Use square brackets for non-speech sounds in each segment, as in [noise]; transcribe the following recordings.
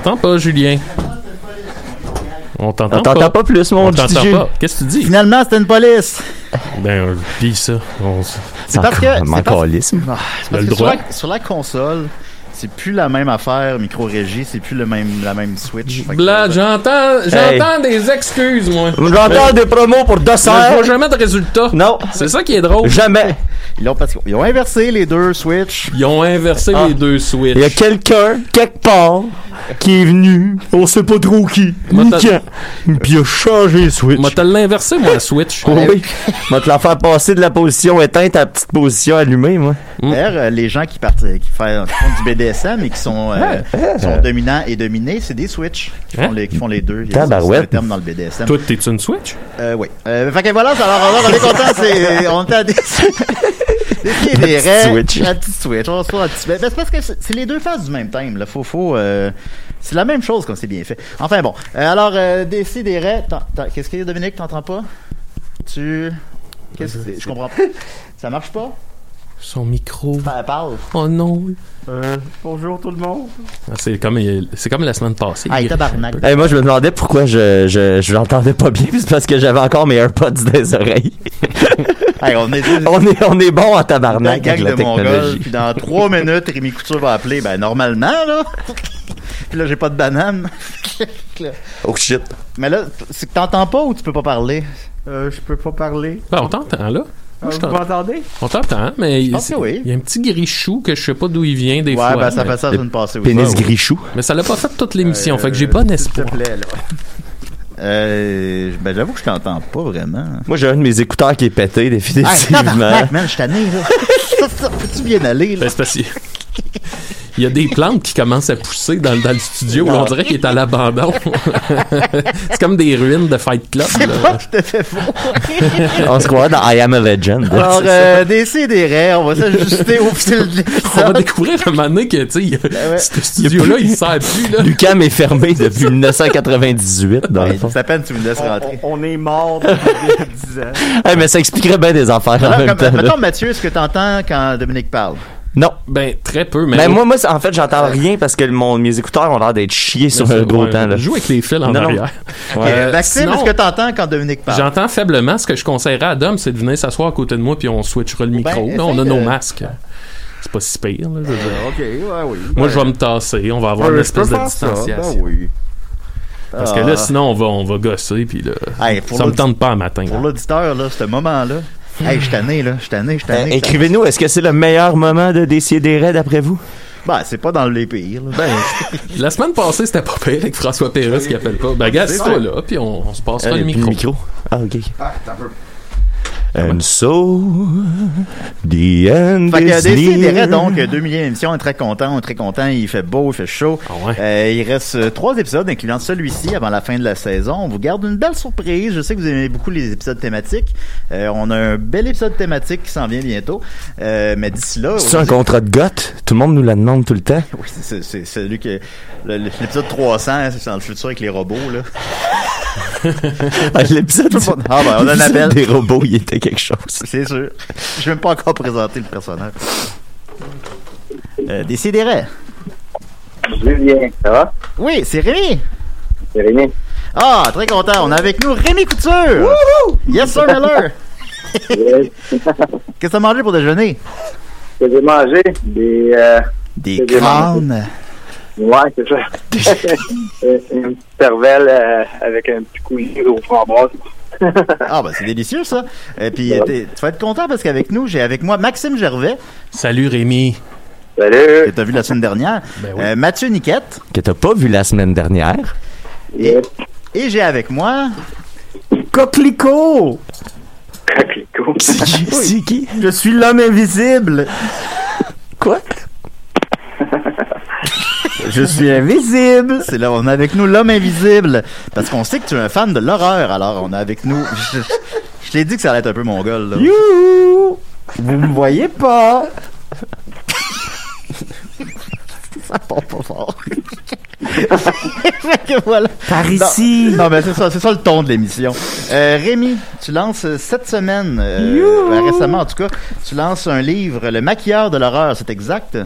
T'entend pas, Julien. On t'entend On pas. t'entend pas? plus, mon On t'entend Juju. pas. Qu'est-ce que tu dis? Finalement, c'était une police. Ben, euh, dis ça. On C'est parce que. c'est parce-. Ah, c'est Le parce que sur la, sur la console, c'est plus la même affaire, micro-régie, c'est plus le même, la même switch. Que- Là, j'entends, j'entends des excuses, moi. J'entends des promos pour Mais je dessert. vois jamais de résultat. Non, C'est ça qui est drôle. jamais. Ils ont, parce qu'ils ont inversé les deux switch. Ils ont inversé Ah. les deux switches. Il y a quelqu'un, quelque part, qui est venu, on sait pas trop qui, ni t'as- quand, puis il a changé le switch. Moi, t'as l'inversé, moi, la switch. Oui, [laughs] moi te la faire passer de la position éteinte à la petite position allumée, moi. Mm. D'ailleurs, euh, les gens qui, partent, qui, font, qui font du BDSM et qui sont, euh, qui sont dominants et dominés, c'est des switch qui font, Hein? les, qui font les deux. C'est un terme dans le BDSM. Toi, t'es-tu une switch? Euh, oui. Euh, fait que voilà, ça, alors, alors, on est content, c'est, on était à [laughs] des, des, des raies, switch. La petite switch. On ben, c'est parce que c'est les deux faces du même thème, là. Faut, faut, euh, c'est la même chose quand c'est bien fait. Enfin bon. Euh, alors, euh, DC des raies, qu'est-ce qu'il y a, Dominique, t'entends pas? Tu, qu'est-ce que c'est? Je comprends pas. Ça marche pas? Son micro. Pa- Parle. Oh non. Bonjour tout le monde. Ah, C'est comme, c'est comme la semaine passée. Ah, Il- tabarnak. Hey, moi, je me demandais pourquoi je, je, je l'entendais pas bien, [laughs] c'est parce que j'avais encore mes AirPods dans les oreilles. [laughs] Hey, on est on est, on est bon en la tabarnak gang avec la de technologie. puis dans trois [laughs] minutes, Rémi Couture va appeler, ben normalement, là. puis là, j'ai pas de banane. Oh shit. Mais là, c'est que t'entends pas ou tu peux pas parler? Euh, je peux pas parler. Ah, on t'entend, là. Je vous t'entends. m'entendez? On t'entend, mais il oui. y a un petit grichou que je sais pas d'où il vient des ouais, fois. ben ça fait ça la semaine passée aussi. Pénis Ouais, ouais. grichou. mais ça l'a pas fait toute l'émission, Euh, fait que j'ai pas S'il d'espoir. te plaît, là. [laughs] Euh, ben j'avoue que je t'entends pas vraiment. Moi, j'ai un de mes écouteurs qui est pété, Hey, définitivement. tabarnak, man, je suis tanné, là. [laughs] Ça, ça, Peux-tu bien aller, là? Ben, Il y a des plantes qui commencent à pousser dans, dans le studio. là, on dirait qu'il est à l'abandon. [laughs] c'est comme des ruines de Fight Club. C'est là. pas tout à fait faux. [laughs] On se croit dans I Am a Legend. Alors, euh, des on va s'ajuster au fil de On va découvrir un moment donné que, tu sais, Ben ouais. ce studio-là, il sert plus, là. Lucam est fermé depuis 1998, dans le Ouais, fond. Ça peine tu me laisses On, rentrer. on- on est mort depuis 10 ans. [laughs] Hey, mais ça expliquerait bien des affaires en Alors, même comme- temps. là. mettons, Mathieu, est-ce que t'entends quand Dominique parle? Non. Ben, très peu, mais. Ben, moi, moi, en fait, j'entends rien parce que mon, mes écouteurs ont l'air d'être chiés sur un gros Ouais, temps, là. Joue avec les fils en Non, non. arrière. Ouais. Euh, Maxime, sinon- est-ce que t'entends quand Dominique parle? J'entends faiblement. Ce que je conseillerais à Dom, c'est de venir s'asseoir à côté de moi puis on switchera le micro. Ben, Là, on a nos masques. C'est pas si pire. là, je veux dire. ok, ouais, oui. Moi, je vais me tasser. On va avoir une Ouais, peux espèce de ça, distanciation. ben oui. Parce que Ah. là, sinon, on va, on va gosser. Puis là, Hey, ça me tente pas un matin. Pour l'auditeur, là, ce moment-là. Hey, je suis tanné, là. Je suis tanné, je suis tanné. Écrivez-nous, est-ce que c'est le meilleur moment de décider des d'après vous? Ben, c'est pas dans les pires, là. Ben, la semaine passée, c'était pas pire avec François Pérusse qui appelle pas. Ben, gars, c'est toi là, puis on, on se passera Euh, le puis micro. Ah, ok. And so, the end Fait que is near. donc, euh, deux millions d'émissions, on est très content, on est très content, il fait beau, il fait chaud. Ah ouais. Euh, il reste euh, trois épisodes, incluant celui-ci, avant la fin de la saison. On vous garde une belle surprise. Je sais que vous aimez beaucoup les épisodes thématiques. Euh, on a un bel épisode thématique qui s'en vient bientôt. Euh, mais d'ici là... C'est un contrat de goth? Tout le monde nous la demande tout le temps. Oui, c'est- celui que... L'épisode 300, c'est dans le futur avec les robots, là. [laughs] Ah, L'épisode monde- Ah, ben, on a un appel. des robots, il était quelque chose. C'est sûr. Je vais même pas encore présenter le personnage. Euh, Décidérez. Julien, ça va? Oui, c'est Rémi. C'est Rémi. Ah, très content. On a avec nous Rémi Couture. Yes, sir, Miller. Yes. Qu'est-ce que t'as mangé pour déjeuner? Que j'ai mangé des. Euh, Des crânes. Ouais, c'est ça. [laughs] Euh, Une petite cervelle euh, avec un petit coulis au framboise. [laughs] Ah, ben, c'est délicieux, ça. Et puis, tu vas être content parce qu'avec nous, j'ai avec moi Maxime Gervais, Salut Rémi. que Salut! t'as vu la semaine dernière, Ben oui. euh, Mathieu Niquette, Que t'as pas vu la semaine dernière. et, et j'ai avec moi Coquelicot! Coquelicot. C'est qui? [laughs] Je suis l'homme invisible! Quoi? Je suis invisible! C'est là, on a avec nous l'homme invisible. Parce qu'on sait que tu es un fan de l'horreur. Alors, on a avec nous. Je, je t'ai dit que ça allait être un peu mongol, là. Youhou! Vous me voyez pas! Ça part pas fort. [laughs] Voilà. Par ici! Non, mais c'est ça, c'est ça le ton de l'émission. Euh, Rémi, tu lances euh, cette semaine, euh, récemment en tout cas, tu lances un livre, Le maquilleur de l'horreur, c'est exact?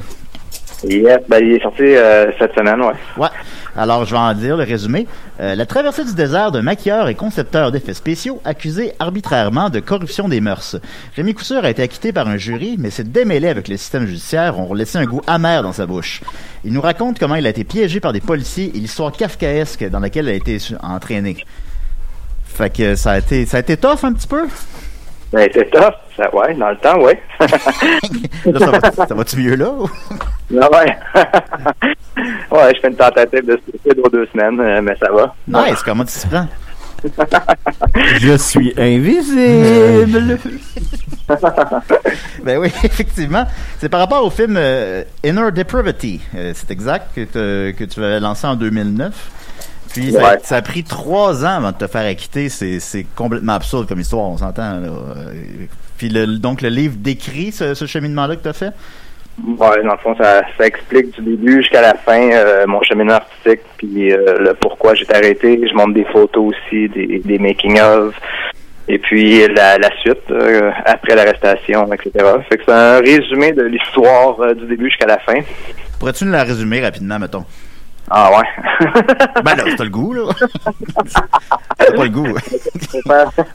Yes, ben, il est sorti euh, cette semaine, ouais. Ouais. Alors, je vais en dire le résumé. Euh, la traversée du désert d'un maquilleur et concepteur d'effets spéciaux accusé arbitrairement de corruption des mœurs. Rémi Couture a été acquitté par un jury, mais ses démêlés avec le système judiciaire ont laissé un goût amer dans sa bouche. Il nous raconte comment il a été piégé par des policiers et l'histoire kafkaesque dans laquelle il a été entraîné. Fait que ça a été, ça a été tough un petit peu? Ben, c'est tough. Ça, ouais, dans le temps, ouais. Là, ça va, ça va-tu mieux là? Ah ouais. [laughs] ouais, je fais une tentative de suicide aux deux semaines, euh, mais ça va. Nice, comment tu t'y prends? [laughs] Je suis invisible! [laughs] Ben oui, effectivement. C'est par rapport au film euh, Inner Depravity. Euh, c'est exact que, te- que tu avais lancé en 2009. Puis ça, Ouais. ça a pris trois ans avant de te faire acquitter. C'est, complètement absurde comme histoire, on s'entend. Euh, Puis le, donc le livre décrit ce, ce cheminement-là que tu as fait? Ouais, dans le fond, ça, ça explique du début jusqu'à la fin euh, mon cheminement artistique, puis euh, le pourquoi j'ai arrêté. Je montre des photos aussi, des, des making-of, et puis la, la suite, euh, après l'arrestation, etc. Fait que c'est un résumé de l'histoire du début jusqu'à la fin. Pourrais-tu nous la résumer rapidement, mettons? Ah ouais. [laughs] Ben là, t'as le goût, là. [laughs] t'as pas le goût.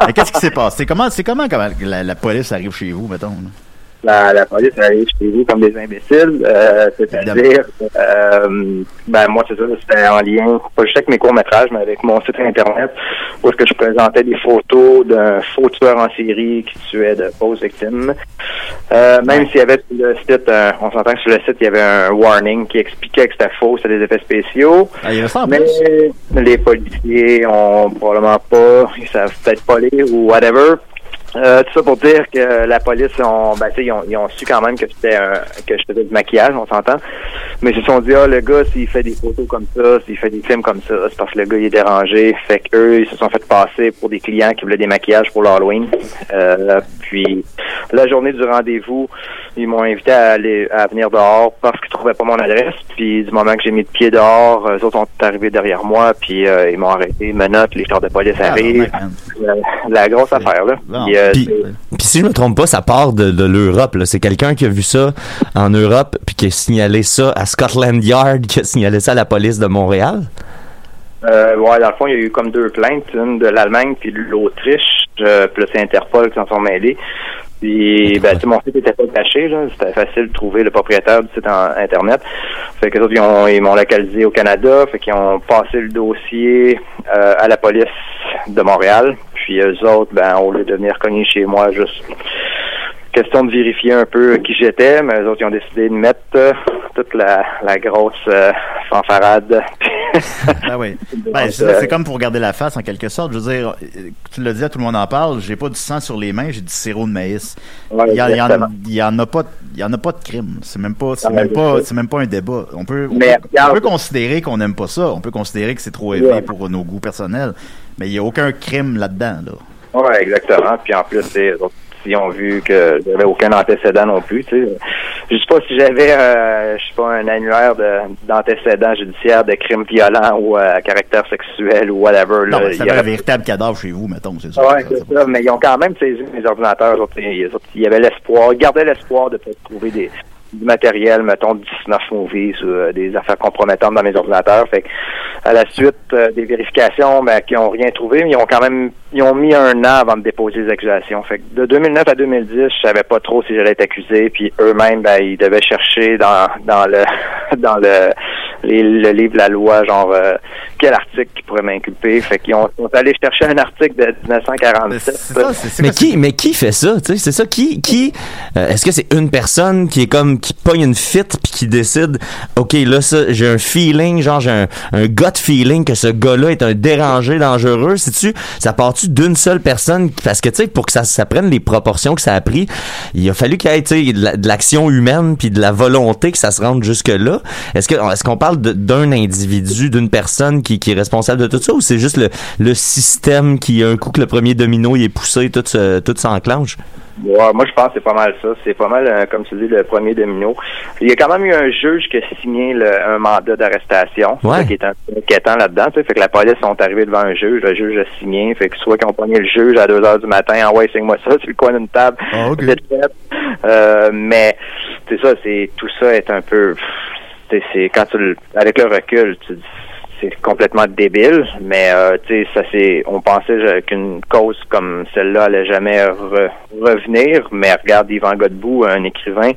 Mais qu'est-ce qui s'est passé? C'est comment, comment, comment la, la police arrive chez vous, mettons? là? La, la police arrive chez vous comme des imbéciles, euh, c'est-à-dire, euh, ben moi c'est ça, c'était en lien, pas juste avec mes courts-métrages, mais avec mon site internet, où est-ce que je présentais des photos d'un faux tueur en série qui tuait de fausses victimes. Euh, même s'il y avait sur le site, un- on s'entend que sur le site, il y avait un warning qui expliquait que c'était faux, c'était des effets spéciaux. Ah, il Mais les policiers ont probablement pas, ils savent peut-être pas lire ou whatever. Euh, tout ça pour dire que la police ont, ben, ils ont, ils ont su quand même que c'était un, que je faisais du maquillage, on s'entend. Mais ils se sont dit, ah, le gars, s'il fait des photos comme ça, s'il fait des films comme ça, c'est parce que le gars, il est dérangé. Fait qu'eux, ils se sont fait passer pour des clients qui voulaient des maquillages pour l'Halloween. Euh, puis, la journée du rendez-vous, ils m'ont invité à aller, à venir dehors parce qu'ils trouvaient pas mon adresse. Puis, du moment que j'ai mis le pied dehors, eux autres sont arrivés derrière moi, puis euh, ils m'ont arrêté, menottes, les chars de police Ah, arrivent. man. La, la grosse affaire, là. Puis, euh, Puis, puis si je me trompe pas, ça part de, de l'Europe. C'est quelqu'un qui a vu ça en Europe puis qui a signalé ça à Scotland Yard, qui a signalé ça à la police de Montréal? Euh, ouais, dans le fond, il y a eu comme deux plaintes, une de l'Allemagne puis de l'Autriche. Euh, c'est Interpol qui s'en sont mêlés. Puis, ben, mon site était pas caché, là. C'était facile de trouver le propriétaire du site en Internet. Fait que les autres, ils ont- ils m'ont localisé au Canada. Fait qu'ils ont passé le dossier euh, à la police de Montréal. Puis eux autres, ben, au lieu de venir cogner chez moi, juste question de vérifier un peu qui j'étais, mais eux autres, ils ont décidé de mettre euh, toute la, la grosse euh, fanfarade. [laughs] Ben oui. Ben, c'est, comme pour garder la face en quelque sorte. Je veux dire, euh, tu l'as dit, tout le monde en parle. J'ai pas du sang sur les mains, j'ai du sirop de maïs. Ouais, il, y en, il y en- exactement. il y en a pas, il y en a pas de crime. C'est même pas, c'est même pas, c'est même pas un débat. On peut, on, Mais peut, regarde- on peut considérer qu'on n'aime pas ça. On peut considérer que c'est trop élevé Ouais. pour nos goûts personnels. Mais il y a aucun crime là-dedans, là. Ouais, exactement. Puis en plus, autres, s'ils ont vu que j'avais aucun antécédent non plus. Tu sais. Je sais pas si j'avais, euh, je sais pas, un annuaire de- d'antécédents judiciaires de crimes violents ou euh, à caractère sexuel ou whatever. Non, là. mais Il ça y avait un véritable cadavre chez vous, mettons, c'est ça. Ouais, c'est ça, mais ils ont quand même saisi mes ordinateurs. ils- avait l'espoir, ils gardaient l'espoir de peut-être trouver des, du matériel, mettons, 19 movies ou euh, des affaires compromettantes dans mes ordinateurs. Fait que, à la suite euh, des vérifications, ben, qui ont rien trouvé, mais ils ont quand même, ils ont mis un an avant de déposer les accusations. Fait que de 2009 à 2010, je savais pas trop si j'allais être accusé, puis eux-mêmes, ben, ils devaient chercher dans, dans le, [laughs] dans le, les- le livre de la loi, genre, euh, quel article qui pourrait m'inculper. Fait qu'ils ont, sont allés chercher un article de 1947. Mais qui, mais qui fait ça, tu sais, c'est ça, qui, qui, euh, est-ce que c'est une personne qui est comme, qui pogne une fit puis qui décide, ok, là, ça, j'ai un feeling, genre, j'ai un, un gut feeling que ce gars-là est un dérangé dangereux, sais-tu, ça part-tu d'une seule personne, parce que, tu sais, pour que ça, ça prenne les proportions que ça a pris, il a fallu qu'il y ait, tu de la- de l'action humaine puis de la volonté que ça se rende jusque-là. Est-ce que, est-ce qu'on parle d'un individu, d'une personne qui, qui est responsable de tout ça, ou c'est juste le, le système qui, un coup que le premier domino il est poussé, tout, se- tout s'enclenche? Ouais, moi, je pense que c'est pas mal ça. C'est pas mal, euh, comme tu dis, le premier domino. Il y a quand même eu un juge qui a signé le- un mandat d'arrestation, Ouais. qui est un peu inquiétant là-dedans. tu sais. Fait que la police sont arrivés devant un juge, le juge a signé. Fait que soit qu'ils ont pogné le juge à 2 heures du matin, ah ouais, signe-moi ça [laughs] sur le coin d'une table. Ah, ok. Vite fait. Euh, mais c'est ça, c'est tout ça est un peu. C'est c'est- quand tu le- avec le recul, tu dis c'est complètement débile, mais euh, ça c'est, on pensait qu'une cause comme celle-là allait jamais re- revenir, mais regarde Yvan Godbout, un écrivain,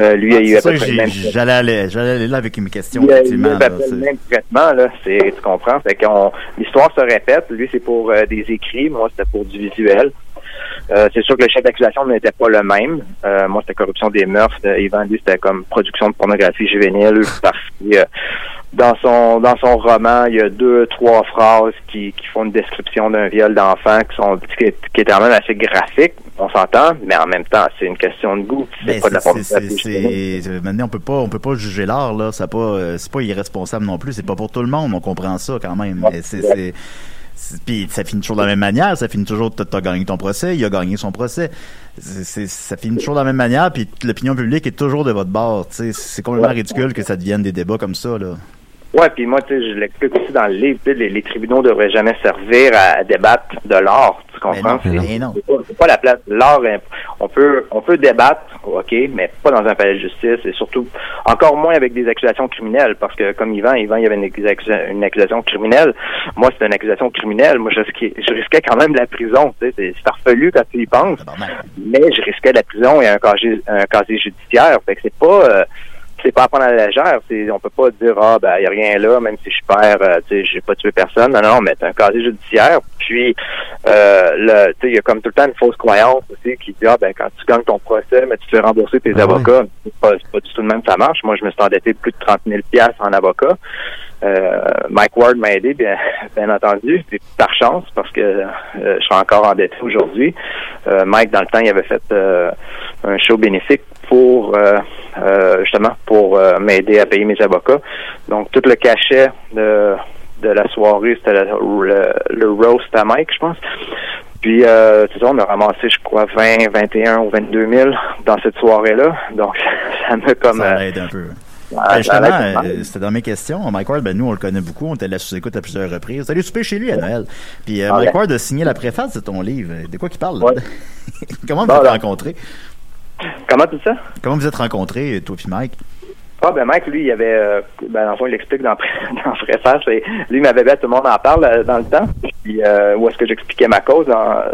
euh, lui a eu à peu près le même j'allais aller, j'allais aller là avec mes questions, il a, à peu près le même traitement, là, c'est, tu comprends? Fait qu'on, l'histoire se répète. Lui, c'est pour euh, des écrits. Moi, c'était pour du visuel. Euh, c'est sûr que le chef d'accusation n'était pas le même. Euh, moi, c'était corruption des mœurs. Euh, Yvan, lui, c'était comme production de pornographie juvénile. [laughs] Parce que euh, dans son dans son roman, il y a deux, trois phrases qui, qui font une description d'un viol d'enfant qui sont qui est, qui est quand même assez graphique. On s'entend, mais en même temps, c'est une question de goût. C'est Ben, pas de la pornographie c'est- Maintenant, on peut pas, on peut pas juger l'art là. Ça pas, euh, c'est pas irresponsable non plus. C'est pas pour tout le monde. On comprend ça quand même. Mais c'est, c'est, c'est- puis ça finit toujours de la même manière. Ça finit toujours. T'as, gagné ton procès. Il a gagné son procès. Ça finit toujours de la même manière. Puis l'opinion publique est toujours de votre bord. C'est complètement ridicule que ça devienne des débats comme ça là. Ouais, puis moi, tu sais, je l'explique aussi dans le livre, les, les tribunaux devraient jamais servir à, débattre de l'art, tu comprends? C'est- mais non. C'est pas, c'est pas la place. L'art, on peut, on peut débattre, ok, mais pas dans un palais de justice, et surtout encore moins avec des accusations criminelles, parce que comme Yvan, Yvan, il y avait une, accusa- une accusation criminelle. Moi, c'était une accusation criminelle. Moi, je risquais, je risquais quand même la prison. Tu sais, c'est c'est farfelu quand tu y penses, mais je risquais la prison et un casier, un casier judiciaire. Fait que c'est pas. euh, c'est pas à prendre à la légère. C'est, on peut pas dire ah ben y a rien là, même si je perds, euh, tu sais, j'ai pas tué personne. Non, non, mais t'as un casier judiciaire. Puis euh, le, tu sais, il y a comme tout le temps une fausse croyance aussi qui dit ah ben quand tu gagnes ton procès, mais tu te fais rembourser tes Ah avocats. C'est pas, c'est pas du tout de même que ça marche. Moi, je me suis endetté de plus de 30 000 pièces en avocat. Euh, Mike Ward m'a aidé, bien, [laughs] bien entendu, puis par chance, parce que euh, je suis encore endetté aujourd'hui. Euh, Mike, dans le temps, il avait fait euh, un show bénéfique pour euh, euh, justement pour euh, m'aider à payer mes avocats. Donc tout le cachet de, de la soirée, c'était le, le, le roast à Mike, je pense. Puis euh, c'est ça, on a ramassé, je crois, 20, 21 ou 22 000 dans cette soirée-là. Donc [laughs] ça me comme Ça aide un peu. Ben, justement, euh, c'était dans mes questions. Mike Ward, ben, nous, on le connaît beaucoup. On était là sous-écoute à plusieurs reprises. Allé souper chez lui à Noël. Puis euh, Mike. Ward a signé la préface de ton livre. De quoi qu'il parle? là? [laughs] Comment vous Bon, êtes rencontrés? Comment tout ça? Comment vous êtes rencontrés, toi et Mike? Ah ben lui, il avait euh, ben dans le fond, il l'explique dans, [laughs] dans Préface, et lui il m'avait dit tout le monde en parle euh, dans le temps. Puis euh, où est-ce que j'expliquais ma cause? dans-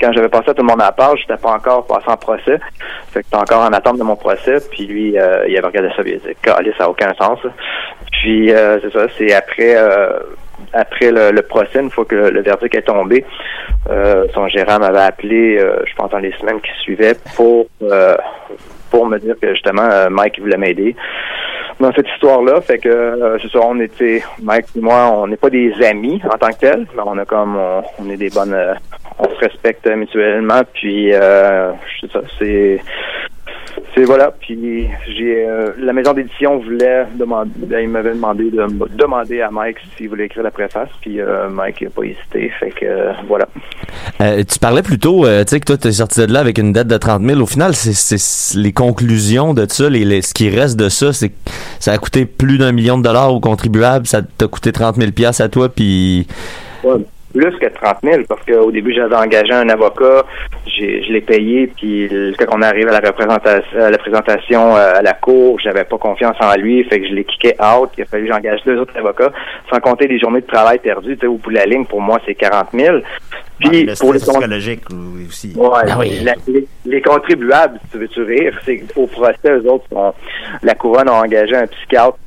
quand j'avais passé à tout le monde en parle, j'étais pas encore passé en procès. Fait que j'étais encore en attente de mon procès. Puis lui, euh, il avait regardé ça, il a dit Calais, ça n'a aucun sens. Puis euh, c'est ça, c'est après après le, le procès, une fois que le, le verdict est tombé, son gérant m'avait appelé, je pense dans les semaines qui suivaient, pour pour me dire que justement euh, Mike voulait m'aider dans cette histoire-là. Fait que euh, c'est ça, on était Mike et moi, on n'est pas des amis en tant que tel, mais on a comme on, on est des bonnes euh, on se respecte mutuellement, puis euh, c'est c'est voilà. Puis j'ai euh, la maison d'édition voulait demander, ben, il m'avait demandé de demander à Mike s'il voulait écrire la préface. Puis euh, Mike n'a pas hésité. Fait que euh, voilà. Euh, tu parlais plutôt, euh, tu sais, que toi, t'es sorti de là avec une dette de 30 000. Au final, c'est, les conclusions de ça, les, les- ce qui reste de ça, c'est que ça a coûté plus d'un million de dollars aux contribuables, ça t'a coûté 30 000 piastres à toi, puis... Ouais, plus que 30 000 parce qu'au début j'avais engagé un avocat, j'ai, je l'ai payé, puis quand on arrive à la représentation, à la présentation euh, à la cour, j'avais pas confiance en lui, fait que je l'ai kické out. Il a fallu que j'engage deux autres avocats, sans compter les journées de travail perdues. Tu sais, au bout de la ligne, pour moi, c'est 40 000. Puis le pour les psychologique oui, aussi. Ouais, Ah oui. la- les, les contribuables, si tu veux-tu rire, c'est qu'au procès, eux autres, sont- la couronne a engagé un psychiatre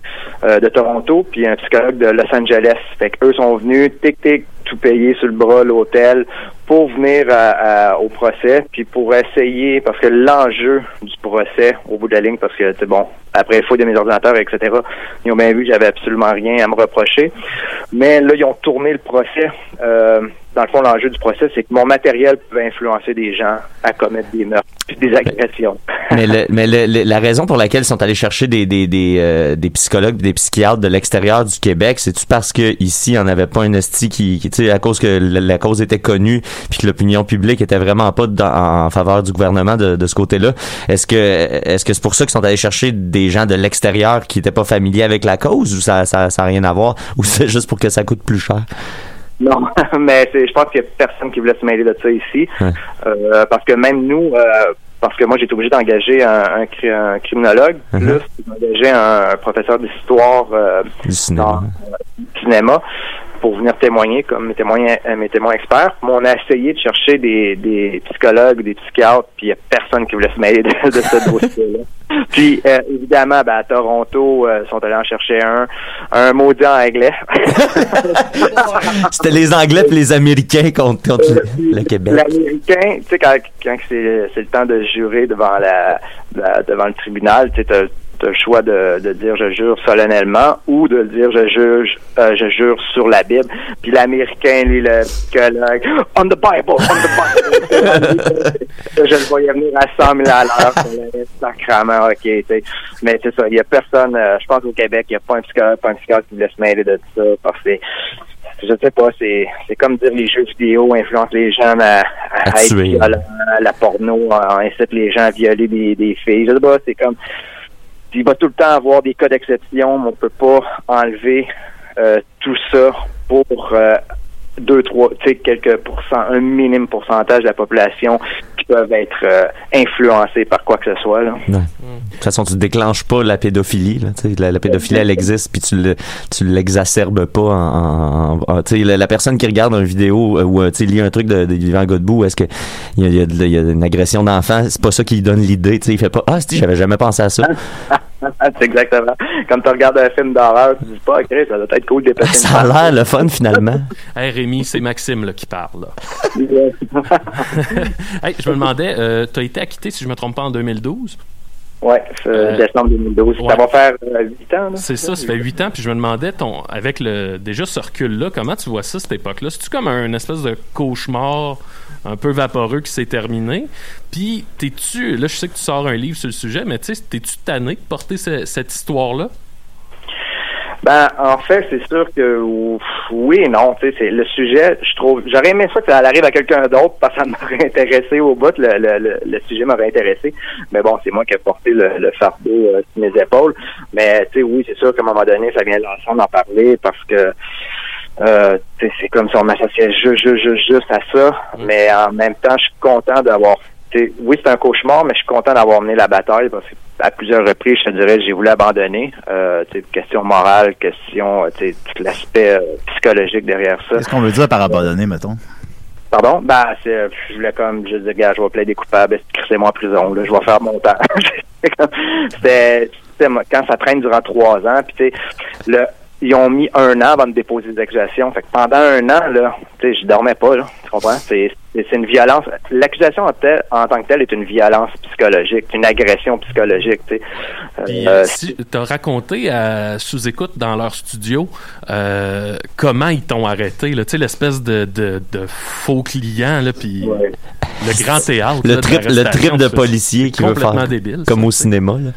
euh, de Toronto puis un psychologue de Los Angeles. Fait qu'eux sont venus, tic-tic, tout payer sur le bras, l'hôtel, pour venir à- à- au procès, puis pour essayer, parce que l'enjeu du procès, au bout de la ligne, parce que, bon, après, il faut de mes ordinateurs, etc., ils ont bien vu que j'avais absolument rien à me reprocher. Mais là, ils ont tourné le procès. Euh, dans le fond, l'enjeu du procès, c'est que mon matériel pouvait influencer des gens à commettre des meurtres, puis des agressions. [laughs] Mais, le- mais le- le- la raison pour laquelle ils sont allés chercher des, des, des, euh, des psychologues, des psychiatres de l'extérieur du Québec, c'est-tu parce que ici, il n'y en avait pas un esti qui, qui tu sais, à cause que la, la cause était connue, puis que l'opinion publique était vraiment pas dans- en faveur du gouvernement de, de ce côté-là? Est-ce que est-ce que c'est pour ça qu'ils sont allés chercher des gens de l'extérieur qui n'étaient pas familiers avec la cause, ou ça ça, ça a rien à voir, [laughs] ou c'est juste pour que ça coûte plus cher? Non, [laughs] mais c'est, je pense qu'il y a personne qui voulait se mêler de ça ici. Ouais. Euh, parce que même nous, euh, parce que moi, j'ai été obligé d'engager un, un, cri- un criminologue, Mhm. plus d'engager un, un professeur d'histoire euh, Du cinéma. dans cinéma pour venir témoigner comme mes témoins, euh, mes témoins experts. Mais on a essayé de chercher des, des psychologues, des psychiatres, puis il n'y a personne qui voulait se mêler de, de ce dossier-là. [laughs] Puis, euh, évidemment, ben, à Toronto, euh, ils sont allés en chercher un, un maudit en anglais. [laughs] C'était les Anglais et les Américains contre, contre le, le Québec. L'Américain, tu sais, quand, quand c'est, c'est le temps de jurer devant la, la- devant le tribunal, tu sais, le choix de, de dire je jure solennellement ou de dire je juge, euh, je jure sur la Bible. Puis l'Américain, lui, le psychologue, on the Bible, on the Bible. je le voyais venir à 100 000 à l'heure. Sacrement, ok, tu sais. Mais c'est ça, il y a personne, euh, je pense au Québec, il n'y a pas un psychologue, pas un psychiatre qui voulait se mêler de ça parce que je sais pas, c'est c'est comme dire les jeux vidéo influencent les gens à, à, À être violents, la porno euh, incite les gens à violer des, des filles. Je sais pas, c'est comme il va tout le temps avoir des cas d'exception, mais on peut pas enlever euh, tout ça pour euh, deux, trois, tu sais, quelques pourcents, un minime pourcentage de la population peuvent être euh, influencés par quoi que ce soit. De toute façon, tu déclenches pas la pédophilie. Là, la, la pédophilie, elle existe, puis tu le, tu l'exacerbes pas en, en- la, personne qui regarde une vidéo euh, ou euh, sais, lit un truc de, de Yvan Godbout, est-ce que il y il y a il une agression d'enfant, c'est pas ça qui lui donne l'idée. Il fait pas ah j'avais jamais pensé à ça. [laughs] c'est exactement. Comme tu regardes un film d'horreur, tu dis pas, ok, ça doit être cool de dépasser ça a l'air le fun finalement. [laughs] Hey Rémi, c'est Maxime là, qui parle. Là. [laughs] Hey, je me demandais, euh, tu as été acquitté, si je me trompe pas, en 2012. ouais, c'est Euh, décembre 2012. ouais. Ça va faire euh, 8 ans. là. C'est ça, ça fait huit ans. Puis je me demandais, ton, avec le déjà ce recul-là, comment tu vois ça, cette époque-là? C'est-tu comme un espèce de cauchemar un peu vaporeux qui s'est terminé? Puis, t'es-tu, là, je sais que tu sors un livre sur le sujet, mais tu sais, t'es-tu tanné de porter ce- cette histoire-là? Ben, en fait, c'est sûr que oui et non. C'est le sujet. Je trouve. J'aurais aimé ça que ça arrive à quelqu'un d'autre parce que ça m'aurait intéressé au bout. Le, le, sujet m'aurait intéressé. Mais bon, c'est moi qui ai porté le, fardeau euh, sur mes épaules. Mais tu sais, oui, c'est sûr qu'à un moment donné, ça vient l'ensemble d'en parler parce que. Euh, tu sais, c'est comme si on m'associait juste, juste, juste, juste à ça. Mais en même temps, je suis content d'avoir. tu sais, Oui, c'est un cauchemar, mais je suis content d'avoir mené la bataille parce que à plusieurs reprises, je te dirais, j'ai voulu abandonner. Euh, tu sais, question morale, question, euh, tu sais, tout l'aspect euh, psychologique derrière ça. Qu'est-ce qu'on veut dire par abandonner, mettons? Pardon? Ben, c'est, euh, je voulais comme, je disais, gars, je vais plaider coupable, crissez-moi en prison, là, je vais faire mon temps. [laughs] C'est C'était, quand ça traîne durant trois ans, puis tu sais, le, ils ont mis un an avant de déposer des accusations. Fait que pendant un an, là, tu sais, je dormais pas, là. Tu comprends? C'est, une violence. L'accusation en, tant que telle est une violence psychologique, une agression psychologique, tu sais. Euh, si, t'as raconté à sous-écoute dans leur studio euh, comment ils t'ont arrêté, là, tu sais, l'espèce de, de, de faux client, là, puis... Ouais. le grand théâtre. Le là, trip, de le trip de policier qui veut faire débile, comme ça, au cinéma. Là.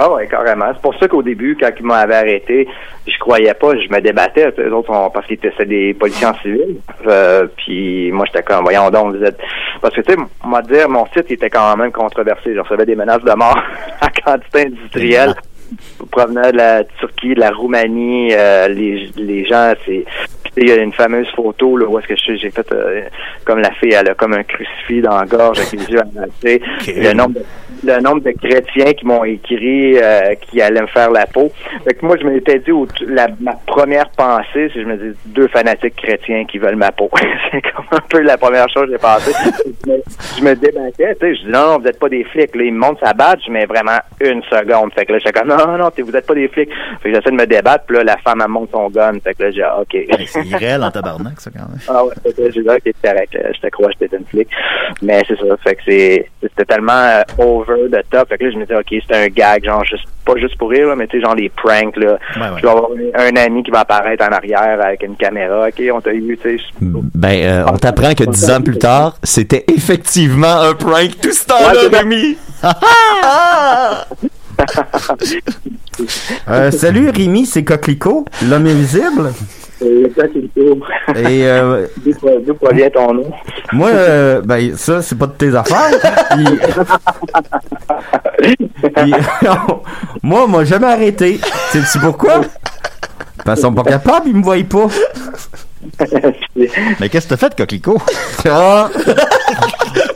Ah ouais, carrément. C'est pour ça qu'au début, quand ils m'avaient arrêté, je croyais pas, je me débattais. Eux autres, on- parce qu'ils étaient des policiers en civil. Euh, puis moi, j'étais comme, voyons donc, vous êtes... Parce que, tu sais, on va dire, mon site était quand même controversé. Je recevais des menaces de mort [laughs] à quantité industrielle. provenant de la Turquie, de la Roumanie, euh, les, les gens, c'est... Il y a une fameuse photo là, où est-ce que je suis, j'ai fait euh, comme la fille, elle a comme un crucifix dans la gorge avec les yeux amassés. Le nombre de le nombre de chrétiens qui m'ont écrit euh, qui allaient me faire la peau. Fait que moi, je m'étais dit, au- la, ma première pensée, c'est je me dis, deux fanatiques chrétiens qui veulent ma peau. [laughs] c'est comme un peu la première chose que j'ai pensé. je, me, je me débattais, tu sais, je dis, non, non, vous n'êtes pas des flics. Là, ils me montrent sa badge, mais vraiment une seconde. Fait que là, j'étais comme, non, non, vous n'êtes pas des flics. Fait que j'essaie de me débattre, puis là, la femme, elle monte son gun. Fait que là, j'ai ah, OK. Irréel en tabarnak, ça, quand même. Ah ouais, que j'ai dit, ok, c'est correct, euh, je te crois, j'étais une flic. Mais c'est ça, fait que c'est, c'était tellement euh, over the top. Fait que là, je me disais, ok, c'était un gag, genre, juste, pas juste pour rire, là, mais tu sais, genre les pranks, là. Ouais, ouais. Je vais avoir un, ami qui va apparaître en arrière avec une caméra, ok, on t'a eu, tu sais. je- Ben, euh, on t'apprend que dix ans plus tard, c'était effectivement un prank tout ce temps-là. Rémi. [laughs] Euh, salut Rémi, c'est Coquelicot, l'homme invisible. Euh. Et euh, provient ton nom? moi, euh, ben ça, c'est pas de tes affaires. [laughs] Puis- puis, [laughs] moi, on m'a jamais arrêté. Sais-tu pourquoi? Parce qu'ils sont pas capables, ils me voient pas. [laughs] Mais qu'est-ce que t'as fait, Coquelicot? Ah,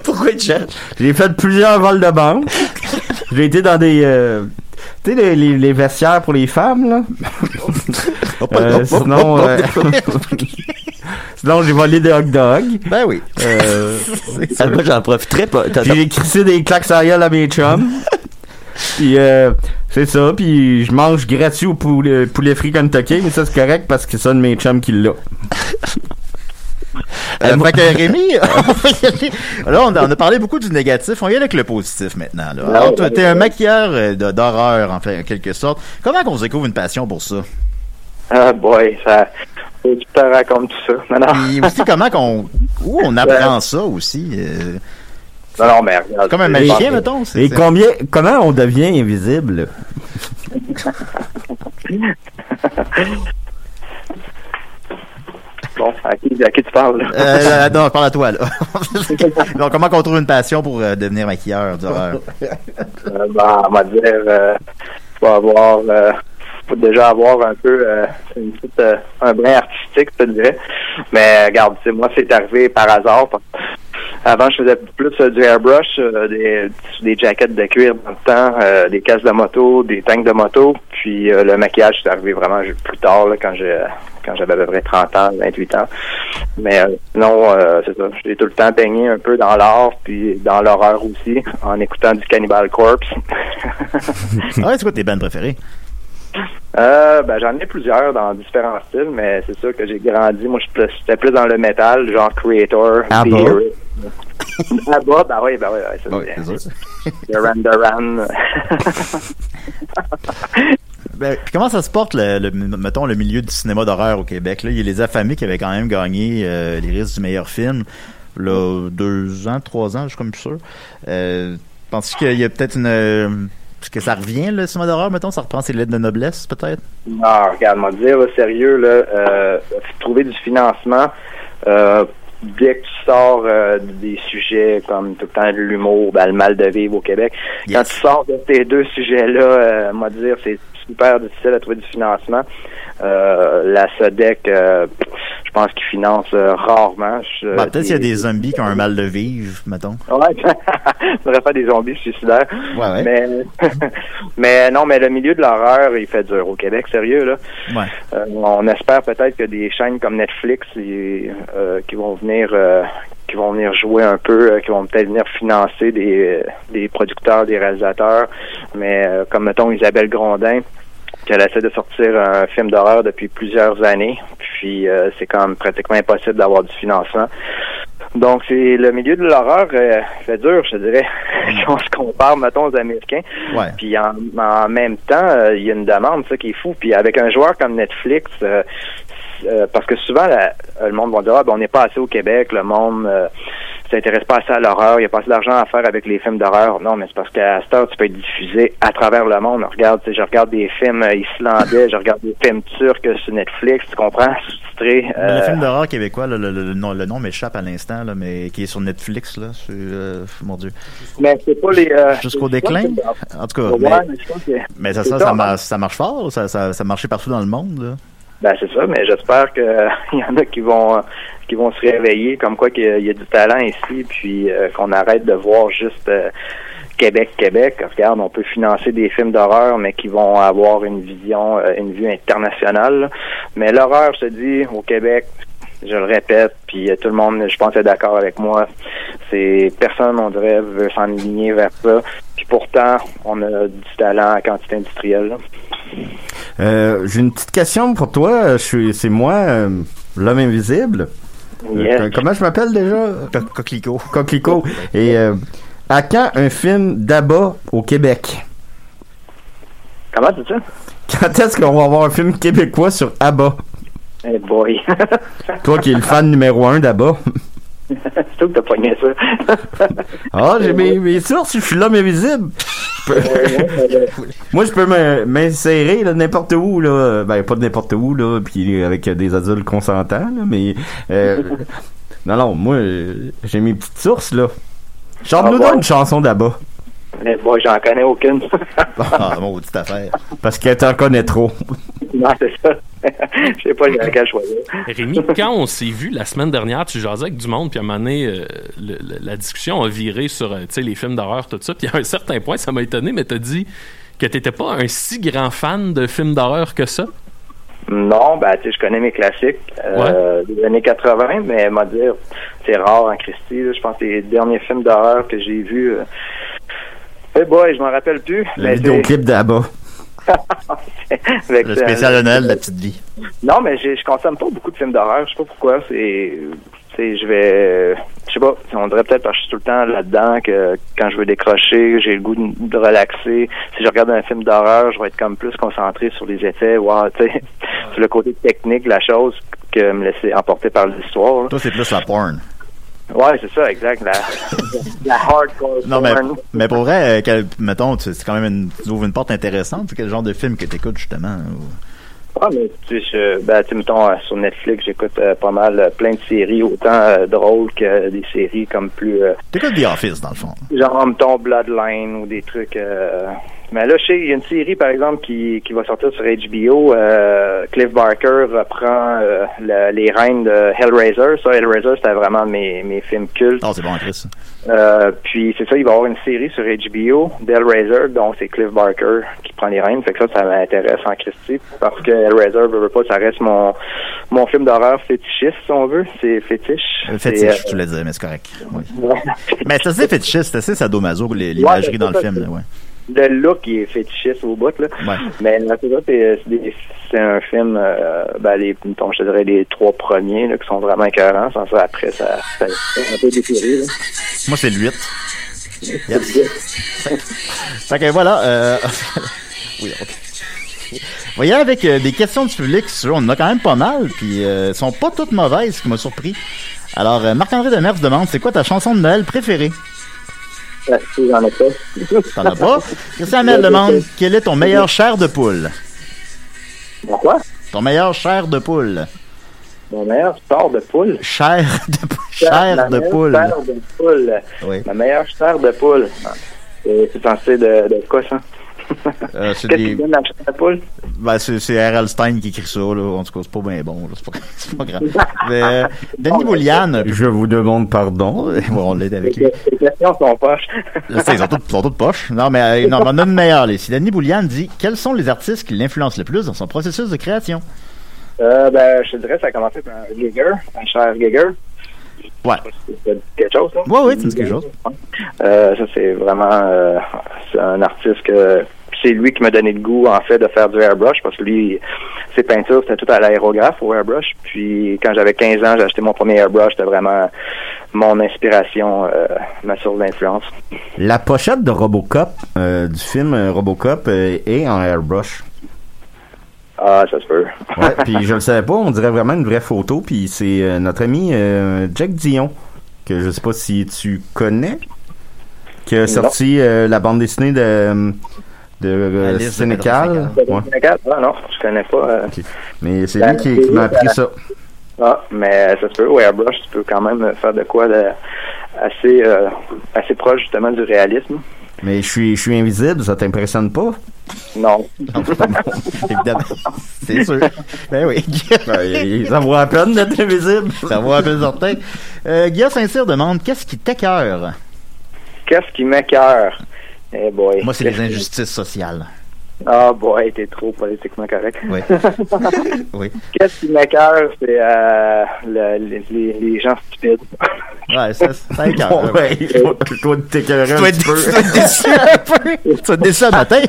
Pourquoi cherche? J'ai fait plusieurs vols de banque. J'ai été dans des... euh, tu sais, les, les, les vestiaires pour les femmes, là. Euh, sinon, [laughs] euh, sinon j'ai volé des hot dogs. Ben oui. Euh, [laughs] Ah, moi, j'en profiterais pas. J'ai crissé des claques à gueule à mes chums. [laughs] Puis euh, c'est ça, puis je mange gratuit au poulet, poulet frit Kentucky, mais ça c'est correct parce que c'est un de mes chums qui l'a. Euh, fait que Rémi, là, on a, on a parlé beaucoup du négatif. On y aller avec le positif maintenant. Là. Alors, toi, t'es un maquilleur euh, d'horreur, en fait, en quelque sorte. Comment qu'on se découvre une passion pour ça? Ah, boy, ça, tu te racontes tout ça. Non, non. Et aussi, comment qu'on, où on apprend ça aussi? euh, Non, non, mais regarde. comme un magicien, mettons. Et combien, comment on devient invisible? [laughs] Bon, à qui, à qui tu parles, là? Euh, non, je parle à toi, là. [laughs] Donc, comment qu'on trouve une passion pour euh, devenir maquilleur d'horreur? Euh, ben, on va dire, euh, faut avoir, faut déjà avoir un peu euh, euh, un brin artistique, je te dirais. Mais regarde, moi, c'est arrivé par hasard. Avant, je faisais plus euh, du airbrush, des, jackets de cuir dans le temps, des casques de moto, des tanks de moto. Puis le maquillage, c'est arrivé vraiment plus tard, quand j'ai quand j'avais à peu près 30 ans, 28 ans. Mais euh, non, c'est ça. J'ai tout le temps baigné un peu dans l'art, puis dans l'horreur aussi, en écoutant du Cannibal Corpse. [laughs] Ah c'est quoi tes bandes préférées? Euh, ben, j'en ai plusieurs dans différents styles, mais c'est sûr que j'ai grandi. Moi, je suis plus- j'étais plus dans le métal, genre Creator, Ah bon? Hero. Abba, ben oui, ben oui, ouais, ça Oui, c'est sûr. Duran Duran. Ben, comment ça se porte, le, le- mettons, le milieu du cinéma d'horreur au Québec? Là, il y a les affamés qui avaient quand même gagné euh, les risques du meilleur film, là, deux ans, trois ans, je suis comme plus sûr. Euh, Penses-tu qu'il y a peut-être une... Est-ce que ça revient, le cinéma d'horreur, mettons? Ça reprend ses lettres de noblesse, peut-être? Non, regarde, moi dire, là, sérieux, là, euh, trouver du financement, euh, dès que tu sors euh, des sujets comme tout le temps de l'humour, ben, le mal de vivre au Québec, Yes. quand tu sors de ces deux sujets-là, euh, moi dire, c'est super difficile à trouver du financement. Euh, la SODEC, euh, je pense qu'ils financent euh, rarement. Ben, peut-être qu'il y a des- zombies qui ont un mal de vivre, mettons. Ouais, [laughs] faudrait faire des zombies suicidaires. Ouais, ouais. Mais, [laughs] mais non, mais le milieu de l'horreur, il fait dur au Québec, sérieux, là. Ouais. Euh, on espère peut-être que des chaînes comme Netflix et, euh, qui vont venir euh, qui vont venir jouer un peu, qui vont peut-être venir financer des, des producteurs, des réalisateurs. Mais comme mettons Isabelle Grondin, qu'elle essaie de sortir un film d'horreur depuis plusieurs années, puis euh, c'est quand même pratiquement impossible d'avoir du financement. Donc c'est le milieu de l'horreur euh, fait dur, je dirais, [laughs] si on se compare, mettons, aux Américains. Ouais. Puis en, en même temps, euh, il y a une demande, ça qui est fou. Puis avec un joueur comme Netflix, euh, euh, parce que souvent la- le monde va dire ah, ben, on n'est pas assez au Québec, le monde euh, t'intéresses pas assez à l'horreur, il y a pas assez d'argent à faire avec les films d'horreur. Non, mais c'est parce qu'à cette heure, tu peux être diffusé à travers le monde. Regarde, je regarde des films euh, islandais, je regarde des films turcs sur Netflix, tu comprends, sous-titrés. Le euh, film d'horreur québécois, le, le- le nom, le nom m'échappe à l'instant, mais qui est sur Netflix, là. sur, euh, mon Dieu. mais c'est pas les... euh, Jusqu'au déclin? En tout cas, mais, mais ça, ça, hein. ça marche fort, ça, ça, ça marchait partout dans le monde, là. Ben c'est ça, mais j'espère que [laughs] il y en a qui vont qui vont se réveiller, comme quoi qu'il y a- du talent ici, puis euh, qu'on arrête de voir juste euh, Québec, Québec. Regarde, on peut financer des films d'horreur, mais qui vont avoir une vision, euh, une vue internationale. là. Mais l'horreur, te dis, au Québec, je le répète, puis euh, tout le monde, je pense, est d'accord avec moi. C'est personne, on dirait, veut s'enligner vers ça. Puis pourtant, on a du talent à quantité industrielle. là. Euh, J'ai une petite question pour toi. Je suis, c'est moi, euh, l'homme invisible. Yes. comment je m'appelle déjà? Co- Coquelicot. Coquelicot. Et euh, à quand un film d'Abba au Québec? Comment tu dis ça? Quand est-ce qu'on va avoir un film québécois sur Abba? Hey boy. [laughs] Toi qui es le fan numéro un d'Abba. [laughs] C'est toi que t'as pogné ça. [laughs] Ah, j'ai mes, mes sources, je suis l'homme invisible. Moi, je peux m'insérer là, n'importe où, là. Ben, pas de n'importe où, là, puis avec des adultes consentants, là, mais... euh, non, non, moi, j'ai mes petites sources, là. Chante-nous Ah, une chanson d'Abba, Mais bon, j'en connais aucune. [laughs] Ah, [laughs] maudite affaire. parce qu'elle t'en connaît trop. non, c'est ça. [laughs] Je sais pas lequel choisir. Rémi, quand on s'est vu la semaine dernière, tu jasais avec du monde, puis à un moment donné, euh, le- le- la discussion a viré sur euh, tu sais, les films d'horreur, tout ça. Puis à un certain point, ça m'a étonné, mais t'as dit que t'étais pas un si grand fan de films d'horreur que ça? Non, ben, tu sais, je connais mes classiques euh, des années 80, mais m'a dire, c'est rare en Christie. là. Je pense que les derniers films d'horreur que j'ai vus. Euh... Eh boy, je m'en rappelle plus. Le mais vidéoclip d'Abba. [laughs] Le euh, spécial de Noël de la petite vie. Non, mais je consomme pas beaucoup de films d'horreur. Je sais pas pourquoi. C'est, je vais, je sais pas. On dirait peut-être parce que je suis tout le temps là-dedans que quand je veux décrocher, j'ai le goût de, de relaxer. Si je regarde un film d'horreur, je vais être comme plus concentré sur les effets, wow, [laughs] sur le côté technique de la chose que me laisser emporter par l'histoire. Toi, c'est plus la porn. Ouais, c'est ça, exact. La, [laughs] la hardcore. Non, mais, mais pour vrai, euh, quel- mettons, tu- c'est quand même une, tu ouvres une porte intéressante. C'est quel genre de film que t'écoutes, justement? ou- Ah, mais tu sais, je- ben, tu mettons, euh, sur Netflix, j'écoute euh, pas mal euh, plein de séries, autant euh, drôles que des séries comme plus euh, T'écoutes The Office, dans le fond. genre mettons Bloodline ou des trucs euh, mais là je sais il y a une série par exemple qui, qui va sortir sur HBO euh, Cliff Barker reprend euh, le- les règnes de Hellraiser ça Hellraiser c'était vraiment mes, mes films cultes Oh, c'est bon, Chris. euh, puis c'est ça il va y avoir une série sur HBO d'Hellraiser dont c'est Cliff Barker qui prend les rênes fait que ça ça m'intéresse en Christie parce que Hellraiser veut, veut pas ça reste mon mon film d'horreur fétichiste si on veut c'est fétiche Fétiche, tu l'as dit, mais c'est correct. Oui. [laughs] Mais c'est assez fétichiste, c'est assez sadomaso, les- l'imagerie Ouais, dans le film. là, ouais. Le look il est fétichiste au bout là. Ouais. Mais c'est c'est un film euh, ben les mettons, je dirais les trois premiers là, qui sont vraiment écœurants. Sans ça après ça, ça un peu déchiré. Moi, c'est 8. Yes. [laughs] fait que voilà. Euh... [laughs] oui, ok. Voyez, avec euh, des questions du public, on en a quand même pas mal, puis euh, elles sont pas toutes mauvaises, ce qui m'a surpris. Alors, euh, Marc-André Demers demande, c'est quoi ta chanson de Noël préférée? Ah, si, J'en ai pas? T'en as pas? Christian Hamel demande, quel est ton meilleur chair de poule? Pourquoi? Ton meilleur chair de poule. Mon meilleur sport de poule? Chair de, pou- chair de meilleure poule. chair de poule. Oui. Ma meilleure chair de poule. Ah, C'est c'est censé de, de quoi ça? Euh, c'est des-? Ben, c'est, c'est R.L. Stein qui écrit ça, là. En tout cas, c'est pas bien bon. C'est pas, grave. Mais, euh, Denis [laughs] Bouliane, Je vous demande pardon. [laughs] bon, on l'aide avec lui. Les questions sont poches. [laughs] Ils sont toutes, ils sont toutes poches. Non, mais, euh, non, mais on a une meilleure, là. Si Denis Bouliane dit, quels sont les artistes qui l'influencent le plus dans son processus de création? Euh, ben, je te dirais, ça a commencé par Giger, un cher Giger. Ouais. C'est quelque chose, ça? Ouais, ouais, tu me dis quelque chose. Euh, ça, c'est vraiment euh, un artiste que c'est lui qui m'a donné le goût, en fait, de faire du airbrush parce que lui, ses peintures, c'était tout à l'aérographe au airbrush. Puis, quand j'avais 15 ans, j'ai acheté mon premier airbrush. C'était vraiment mon inspiration, euh, ma source d'influence. La pochette de Robocop, euh, du film Robocop, euh, est en airbrush. Ah, ça se peut. Ouais, puis je le savais pas, on dirait vraiment une vraie photo, puis c'est euh, notre ami euh, Jack Dion que je sais pas si tu connais, qui a Non. sorti euh, la bande dessinée de, de Sénécal. Ouais. Sénégal? Ah non, je connais pas. euh. Mais c'est lui qui, qui m'a appris ça. Ah, mais ça se peut. Au airbrush, tu peux quand même faire de quoi de assez, euh, assez proche justement du réalisme. Mais je suis, je suis invisible, ça t'impressionne pas? Non. [laughs] Évidemment. C'est sûr. Ben oui. [laughs] Ben, ça vaut la peine d'être invisible. Ça va un peu certain. Euh, Guillaume Saint-Cyr demande qu'est-ce qui t'écœure? Qu'est-ce qui m'écœure? Eh boy. Moi, c'est les injustices sociales. Ah boy, t'es trop politiquement correct. Oui. [laughs] oui. Qu'est-ce qui m'écœure, c'est euh, le- les, gens stupides. Ouais, ça, ça écœure. Bon, ouais. ben, t'écœurer Tu un petit peu. tu être déçu un peu. Tu être déçu le matin.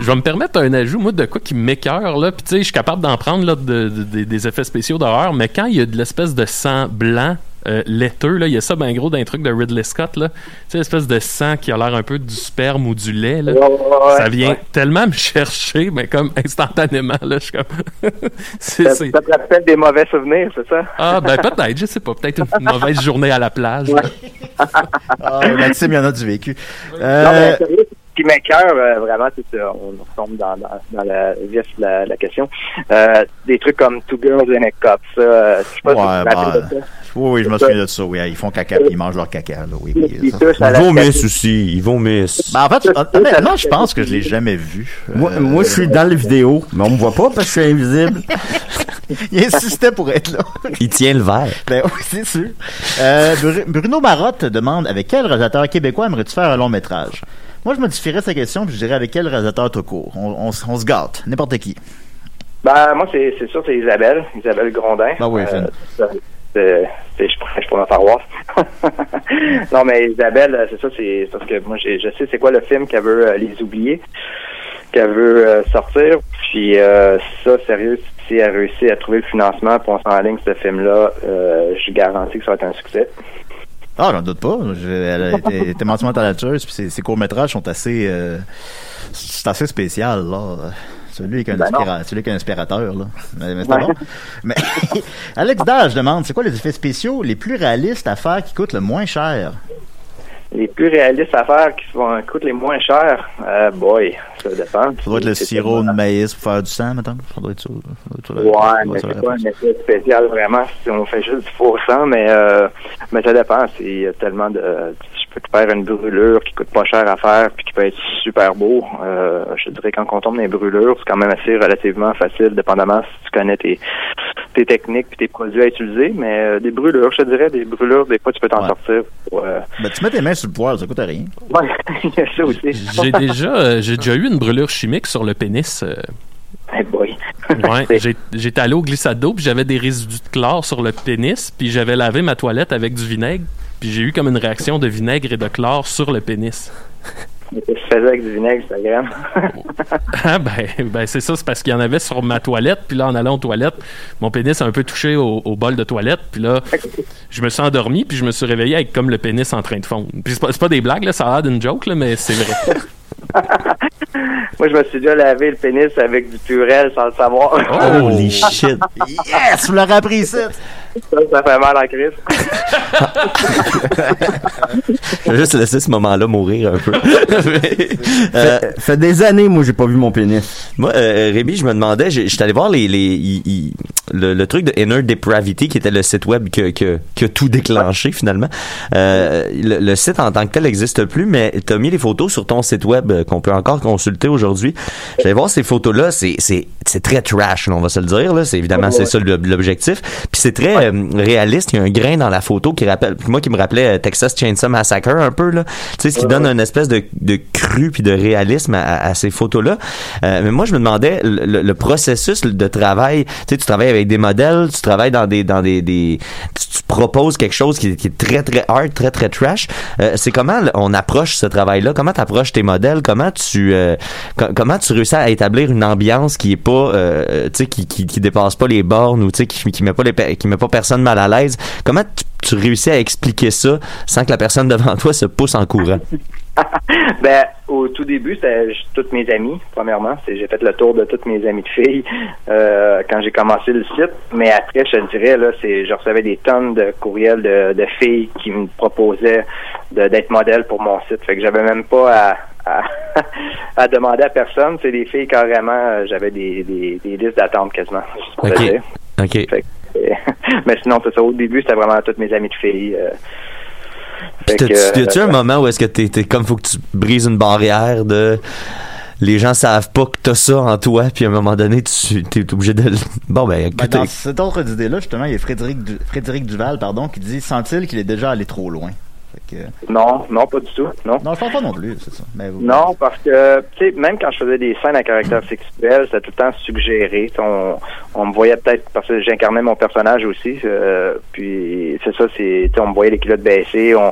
Je vais me permettre un ajout, moi, de quoi qui m'écœure, là. Puis, tu sais, je suis capable d'en prendre, là, de- de- de- des effets spéciaux d'horreur, mais quand il y a de l'espèce de sang blanc, euh, laiteux, là, il y a ça, ben gros, d'un truc de Ridley Scott, là. Tu sais, l'espèce de sang qui a l'air un peu du sperme ou du lait, là. Ouais, ouais, ça vient ouais. tellement me chercher, mais comme instantanément, là, je suis comme. [laughs] c'est, Ça, c'est- ça te rappelle des mauvais souvenirs, c'est ça? Ah, ben peut-être, je sais pas. Peut-être une mauvaise journée à la plage. [laughs] Ah, Maxime, il y en a du vécu. Non, Euh, mais qui m'écœure, euh, vraiment, c'est ça, on tombe dans, dans, dans la vif de la, la question. Euh, des trucs comme Two Girls in a Cup, ça, euh, je sais pas Ouais, si rappelles bah, de ça. Oui, oui, je me souviens de ça. Oui, ils font caca puis ils mangent leur caca. Là. Oui, oui, Ils la vomissent aussi, ils vomissent. Ben, en fait, honnêtement, je pense que je l'ai jamais vu. Moi, Euh, moi, je suis dans les vidéos, mais on me voit pas parce que je suis invisible. [laughs] Il insistait pour être là. Il tient le verre. Ben oui, c'est sûr. Euh, Bru- Bruno Marotte demande avec quel réalisateur québécois aimerais-tu faire un long métrage? Moi, je modifierais sa question puis je dirais avec quel réalisateur tout court? On, on, s- on se gâte, n'importe qui. Ben, moi, c'est c'est sûr, c'est Isabelle, Isabelle Grondin. Ben oui, Euh, c'est- je prêche pour ma paroisse. non, mais Isabelle, euh, c'est ça, c'est parce que moi, je sais c'est quoi le film qu'elle veut euh, les oublier, qu'elle veut euh, sortir. Puis euh, ça, sérieux, si elle réussit à trouver le financement pour on s'enligne ce film-là, euh, je garantis que ça va être un succès. Ah, j'en doute pas. Elle était talentueuse puis ses, courts-métrages sont assez... euh, c'est assez là. Celui qui est un, Ben celui qui est un inspirateur, là. Mais, mais c'est Ouais. bon. Mais [laughs] Alex Dage demande, c'est quoi les effets spéciaux les plus réalistes à faire qui coûtent le moins cher? Les plus réalistes à faire qui coûtent les moins chers, euh, boy, ça dépend. Ça doit être le sirop de maïs pour faire du sang, mettons. Ça doit être ça. Ça doit être ça, la- Ouais, ça mais c'est pas un effet spécial vraiment si on fait juste du faux sang, mais euh, mais ça dépend. Il y a tellement de je peux te faire une brûlure qui coûte pas cher à faire puis qui peut être super beau. Euh, je dirais quand on tombe dans les brûlures, c'est quand même assez relativement facile, dépendamment si tu connais tes tes techniques puis tes produits à utiliser. Mais euh, des brûlures, je te dirais des brûlures, des fois tu peux t'en Ouais. sortir. Pour, euh... Ben, tu mets tes mains sur le poil, ça coûte rien. [laughs] Ouais, il y a ça aussi. J'ai déjà, euh, j'ai déjà eu une brûlure chimique sur le pénis. euh, Hey boy. Ouais, [laughs] C'est- j'ai- j'étais allé au glissade d'eau, puis j'avais des résidus de chlore sur le pénis, puis j'avais lavé ma toilette avec du vinaigre, puis j'ai eu comme une réaction de vinaigre et de chlore sur le pénis. Mais Qu'est-ce que tu faisais avec du vinaigre, Instagram? Ah ben, ben c'est ça, c'est parce qu'il y en avait sur ma toilette, puis là en allant aux toilettes, mon pénis a un peu touché au, au bol de toilette, puis là je me suis endormi, puis je me suis réveillé avec comme le pénis en train de fondre. Puis c'est pas, des blagues là, ça a l'air d'une joke là, mais c'est vrai. [laughs] Moi, je me suis déjà lavé le pénis avec du purel sans le savoir. Oh! Holy [laughs] shit. Yes! Vous l'aurez appris ici! Ça, ça fait mal en crise. [laughs] Je vais juste laisser ce moment-là mourir un peu. [laughs] Euh, fait, fait des années, moi, j'ai pas vu mon pénis. Moi, euh, Rémi, je me demandais, j'étais allé voir les, les, le, le truc de Inner Depravity, qui était le site web que, que, qui a tout déclenché finalement. Euh, le, le site en tant que tel n'existe plus, mais tu as mis les photos sur ton site web qu'on peut encore consulter aujourd'hui. J'allais voir ces photos-là, c'est, c'est, c'est très trash, on va se le dire. Là. C'est évidemment c'est ça l'objectif. Puis c'est très réaliste. Il y a un grain dans la photo qui rappelle, moi qui me rappelait euh, Texas Chainsaw Massacre un peu là. Tu sais, ce qui donne une espèce de, de cru puis de réalisme à, à ces photos-là. Euh, mais moi, je me demandais le, processus de travail. Tu sais, tu travailles avec des modèles, tu travailles dans des dans des, des tu, tu proposes quelque chose qui, est- qui est très très hard, très très trash. Euh, c'est comment on approche ce travail-là? Comment tu approches tes modèles? Comment tu euh, co- comment tu réussis à établir une ambiance qui est pas euh, tu sais qui, qui qui dépasse pas les bornes ou tu sais qui qui met pas les qui met pas personne mal à l'aise Comment tu, tu réussis à expliquer ça sans que la personne devant toi se pousse en courant? [laughs] Ben, au tout début, c'était toutes mes amies, premièrement. J'ai fait le tour de toutes mes amies de filles euh, quand j'ai commencé le site. Mais après, je te dirais, là, c'est, je recevais des tonnes de courriels de, de filles qui me proposaient d'être modèle pour mon site. Fait que j'avais même pas à, à, [laughs] à demander à personne. C'est des filles carrément, euh, j'avais des, des, des listes d'attente quasiment. Ok. OK. Fait que, [laughs] mais sinon, c'est ça. Au début, c'était vraiment toutes mes amies de filles. euh. Puis que, t'as-tu- y a-tu euh, un moment où est-ce que t'es, t'es comme faut que tu brises une barrière de les gens savent pas que t'as ça en toi puis à un moment donné tu t'es obligé de bon ben, Ben, dans cette autre idée-là, justement, il y a Frédéric, Du- Frédéric Duval, pardon, qui dit sent-il qu'il est déjà allé trop loin? Que- Non, non, pas du tout. Non. Non, je pense pas non plus, c'est ça. Mais vous- Non, parce que, tu sais, même quand je faisais des scènes à caractère sexuel, c'était tout le temps suggéré. On, on me voyait peut-être, parce que j'incarnais mon personnage aussi, euh, puis c'est ça, c'est, on me voyait les culottes baissées, on,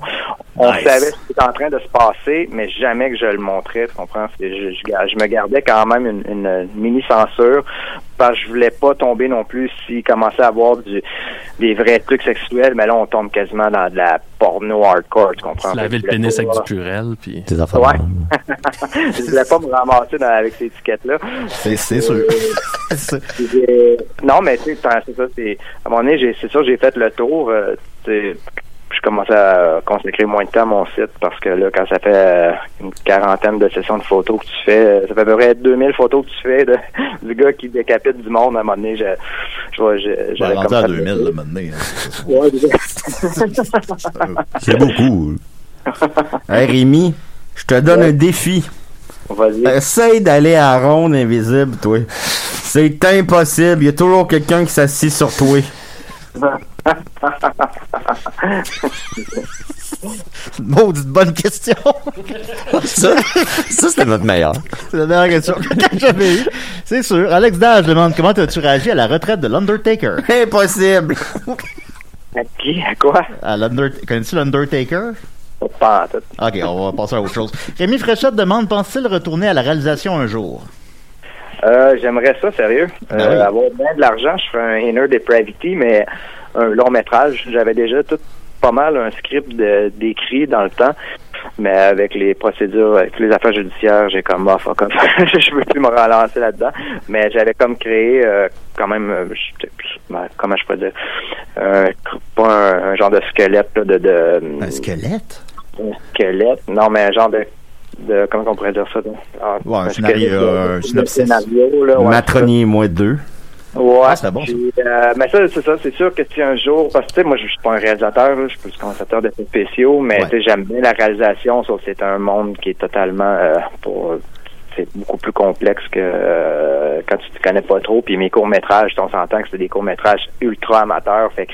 on Nice. savait ce qui était en train de se passer, mais jamais que je le montrais, tu comprends? Je, je, je me gardais quand même une, une mini-censure, parce que je voulais pas tomber non plus s'il commençait à avoir du, des vrais trucs sexuels, mais là, on tombe quasiment dans de la porno hardcore, tu comprends? Se laver le pénis avec du purel, puis... tes affaires. Ouais. [laughs] je voulais pas me ramasser dans- avec ces étiquettes-là. C'est c'est sûr. [laughs] J'ai- Non, mais tu sais, c'est ça, c'est. À un moment donné, j'ai- c'est sûr, j'ai fait le tour. Commençais à consacrer moins de temps à mon site parce que là, quand ça fait euh, une quarantaine de sessions de photos que tu fais, euh, ça fait à peu près 2000 photos que tu fais de, [laughs] du gars qui décapite du monde. À un moment donné, je, je, vois- je, Ben, j'avais rendu comme à fait- 2000, là, maintenant. hein, c'est [laughs] [laughs] beaucoup. Hey Rémi, je te donne un défi. Vas-y. Essaye d'aller à la ronde invisible, toi. C'est impossible. Il y a toujours quelqu'un qui s'assit sur toi. [laughs] Maudite bonne question. ça, ça c'était notre meilleur. C'est la meilleure question que j'avais eue. C'est sûr. Alex Dage demande comment as-tu réagi à la retraite de l'Undertaker? Impossible. À qui? À quoi? À Connais-tu l'Undertaker? Pas en tout. Ok, on va passer à autre chose. Rémi Fréchette demande pense-t-il retourner à la réalisation un jour? Euh, J'aimerais ça, sérieux. Ben Euh, oui. Avoir bien de l'argent, je ferais un Inner Depravity, mais un long métrage. J'avais déjà tout pas mal un script d'écrit dans le temps, mais avec les procédures, avec les affaires judiciaires, j'ai comme off, comme [laughs] je veux plus me relancer là-dedans. Mais j'avais comme créé euh, quand même, euh, je- ben, comment je peux dire, euh, pas un, un genre de squelette là, de, de Un squelette? un squelette, non mais un genre de de comment on pourrait dire ça? Ah, Ouais, un scénario, un synopsis. scénario, là, ouais, Matronier moins deux. Ouais, Ah, bon, puis, euh, mais ça, c'est ça, c'est sûr que si un jour, parce que tu sais, moi, je suis pas un réalisateur, là, je suis plus concepteur d'effets spéciaux, mais Ouais. tu sais, j'aime bien la réalisation, sauf que c'est un monde qui est totalement, euh, pour, c'est beaucoup plus complexe que euh, quand tu te connais pas trop. Puis mes courts métrages, on s'entend que c'est des courts métrages ultra amateurs, fait que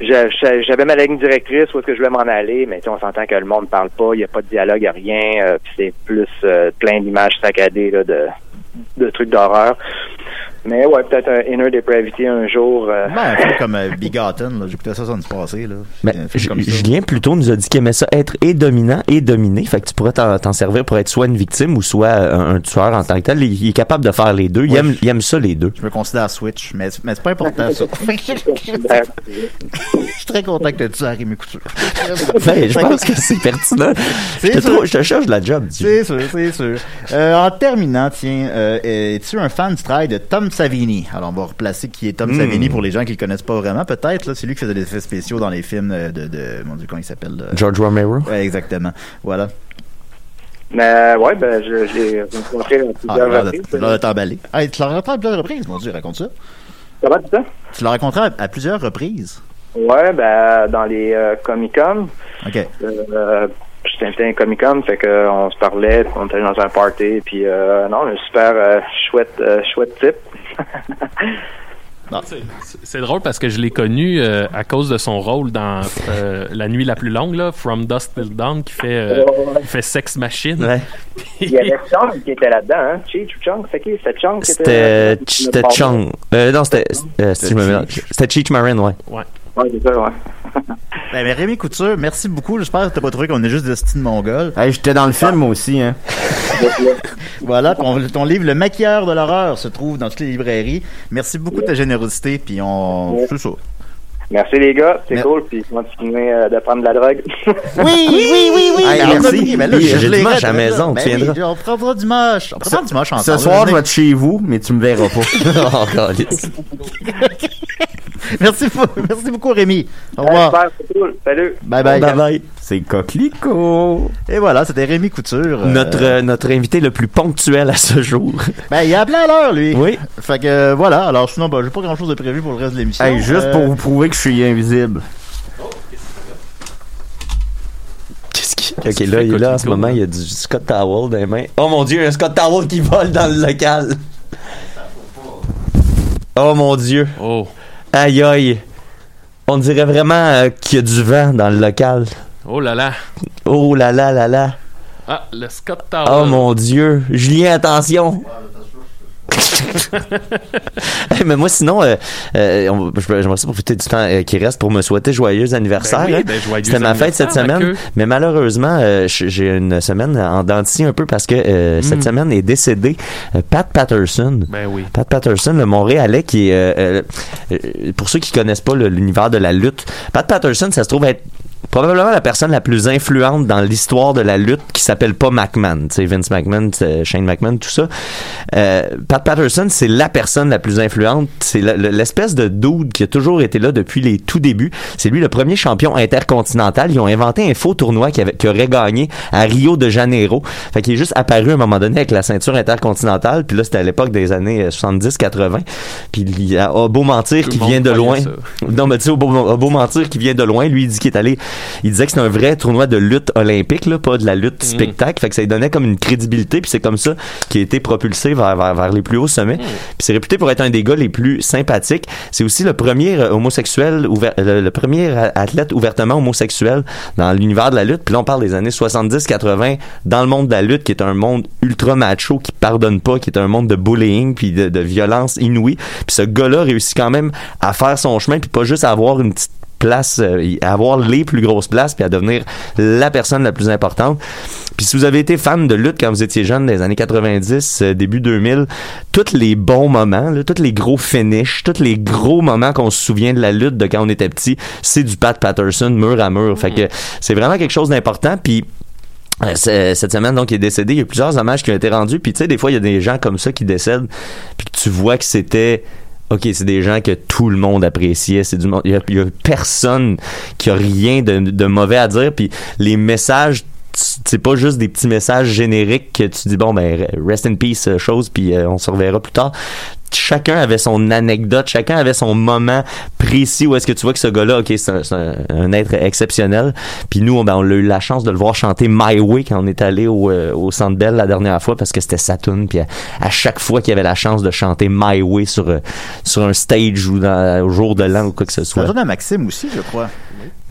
j'avais ma ligne directrice où est-ce que je voulais m'en aller, mais tu sais, on s'entend que le monde parle pas, il y a pas de dialogue, il y a rien, euh, puis c'est plus euh, plein d'images saccadées là, de, de trucs d'horreur. Mais ouais, peut-être un Inner Depravity un jour. euh, Ben, un film comme euh, Bigotten, là. J'écoutais ça samedi passé, là. Ça. Ben, Julien plutôt nous a dit qu'il aimait ça être et dominant et dominé. Fait que tu pourrais t'en servir pour être soit une victime ou soit un, un tueur en tant que tel. Il, il est capable de faire les deux. Il, Ouais. aime, il aime ça les deux. Je me considère Switch, mais, mais c'est pas important, ça. [laughs] Je suis très content que tu Rémi Couture. [laughs] Ben, je pense que c'est pertinent. Je C'est te, sûr. trouve- je te cherche de la job. C'est sûr, c'est sûr. Euh, en terminant, tiens, euh, es-tu un fan du travail de Tom Savini? Alors, on va replacer qui est Tom Hmm. Savini pour les gens qui le connaissent pas vraiment, peut-être. là. C'est lui qui faisait des effets spéciaux dans les films euh, de, de mon Dieu, comment il s'appelle? George Romero. Ouais, exactement. Voilà. mais ouais, ben, je, je l'ai rencontré à Ah, plusieurs reprises. Ah, tu l'as rencontré à plusieurs reprises, mon Dieu, raconte ça. Ça va, tout ça? Tu l'as rencontré à, à plusieurs reprises. Ouais, ben, dans les euh, Comic-Con. OK. Euh, J'étais invité à un Comic-Con, fait que on se parlait, on était dans un party, puis euh, non, un super euh, chouette, euh, chouette type. C'est- drôle parce que je l'ai connu euh, à cause de son rôle dans euh, La nuit la plus longue, là, From Dusk Till Dawn, qui fait, euh, qui fait Sex Machine. Ouais. Il y avait Chang qui était là-dedans, hein? Cheech ou Chang, c'est qui? C'était Chang qui était C'était c'était Chung. Euh, non, c'était euh, si je me mélange. C'était Cheech Marin, ouais. Ouais. Ouais, c'est ça, ouais. [laughs] Ben, mais Rémi Couture, merci beaucoup. J'espère que t'as pas trouvé qu'on est juste des styles mongols. Hey, j'étais dans le film moi aussi, hein. [laughs] Voilà, ton, ton livre Le maquilleur de l'horreur se trouve dans toutes les librairies. Merci beaucoup de ta générosité, puis on... C'est ça. Merci les gars, c'est cool, puis continuez euh, de prendre de la drogue. [laughs] Oui, oui, oui, oui. Hey, Ben, merci. oublié, ben là, Oui, je- à la ben maison, Ben tu viendras. oui, on prendra dimanche. On prendra dimanche Ce ensemble. soir, je vais être chez vous, mais tu me verras pas. oh. Merci, beaucoup- merci beaucoup, Rémi. Au revoir. super, c'est cool. Salut. Bye bye. Bye bye. C'est coquelicot. Et voilà, c'était Rémi Couture. euh, Notre, euh, notre invité le plus ponctuel à ce jour. Ben, il a appelé à l'heure, lui. Oui. Fait que, euh, voilà. Alors, sinon, ben, j'ai pas grand chose de prévu pour le reste de l'émission. Hey, juste Euh, pour vous prouver que je suis invisible. Qu'est-ce qui. Ok, Qu'est-ce là, qu'il il est là en ce moment, il y a du Scott Towel dans les mains. Oh mon dieu, un Scott Towel qui vole dans le local. Oh mon dieu. Oh. Aïe aïe. On dirait vraiment euh, qu'il y a du vent dans le local. Oh là là. Oh là là là là. Ah, le Scott Tower. Oh mon dieu. Julien, attention. [laughs] Mais moi, sinon, euh, euh, j'aimerais ça profiter du temps euh, qui reste pour me souhaiter joyeux anniversaire. Ben oui, hein. ben, joyeux C'était ma fête cette semaine, mais malheureusement, euh, j'ai une semaine en dentille un peu parce que euh, Mm. cette semaine est décédé Pat Patterson. Ben oui. Pat Patterson, le Montréalais, qui est, pour ceux qui connaissent pas l'univers de la lutte, Pat Patterson, ça se trouve être probablement la personne la plus influente dans l'histoire de la lutte qui s'appelle pas McMahon, tu sais, Vince McMahon, c'est Shane McMahon, tout ça. Euh, Pat Patterson, c'est la personne la plus influente, c'est le- le- l'espèce de dude qui a toujours été là depuis les tout débuts. C'est lui le premier champion intercontinental. Ils ont inventé un faux tournoi qui, avait, qui aurait gagné à Rio de Janeiro. Fait qu'il est juste apparu à un moment donné avec la ceinture intercontinentale, puis là c'était à l'époque des années euh, 70-80. Puis il y a a beau mentir Tout qui le monde vient de loin. Non, mais tu sais, au beau, a beau mentir qui vient de loin, lui, il dit qu'il est allé, il disait que c'était un vrai tournoi de lutte olympique, là, pas de la lutte spectacle. Fait que ça lui donnait comme une crédibilité, puis c'est comme ça qu'il a été propulsé vers, vers, vers les plus hauts sommets. Puis c'est réputé pour être un des gars les plus sympathiques. C'est aussi le premier euh, homosexuel, ouvert, le, le premier athlète ouvertement homosexuel dans l'univers de la lutte. Puis là, on parle des années 70-80 dans le monde de la lutte, qui est un monde ultra macho, qui pardonne pas, qui est un monde de bullying, puis de, de violence inouïe. Puis ce gars-là réussit quand même à faire son chemin, puis pas juste à avoir une petite place, euh, à avoir les plus grosses places, puis à devenir la personne la plus importante. Puis si vous avez été fan de lutte quand vous étiez jeune, dans les années 90, euh, début 2000, tous les bons moments, tous les gros finishes, tous les gros moments qu'on se souvient de la lutte de quand on était petit, c'est du Pat Patterson mur à mur. Fait que c'est vraiment quelque chose d'important. Puis euh, cette semaine, donc, il est décédé. Il y a plusieurs hommages qui ont été rendus. Puis, tu sais, des fois, il y a des gens comme ça qui décèdent. Puis tu vois que c'était. OK, c'est des gens que tout le monde appréciait. C'est du monde. Il y a, personne qui a rien de, de mauvais à dire. Puis les messages, c'est pas juste des petits messages génériques que tu dis, bon, ben, rest in peace, euh, chose, puis euh, on se reverra plus tard. Chacun avait son anecdote, chacun avait son moment précis où est-ce que tu vois que ce gars-là, ok, c'est un, un- être exceptionnel. Puis nous, on, ben, on a eu la chance de le voir chanter My Way quand on est allé au, euh, au Centre Bell la dernière fois parce que c'était sa tune. Puis à, chaque fois qu'il avait la chance de chanter My Way sur, euh, sur un stage ou dans, au jour de l'an ou quoi que ce soit. donne à Maxime aussi, je crois.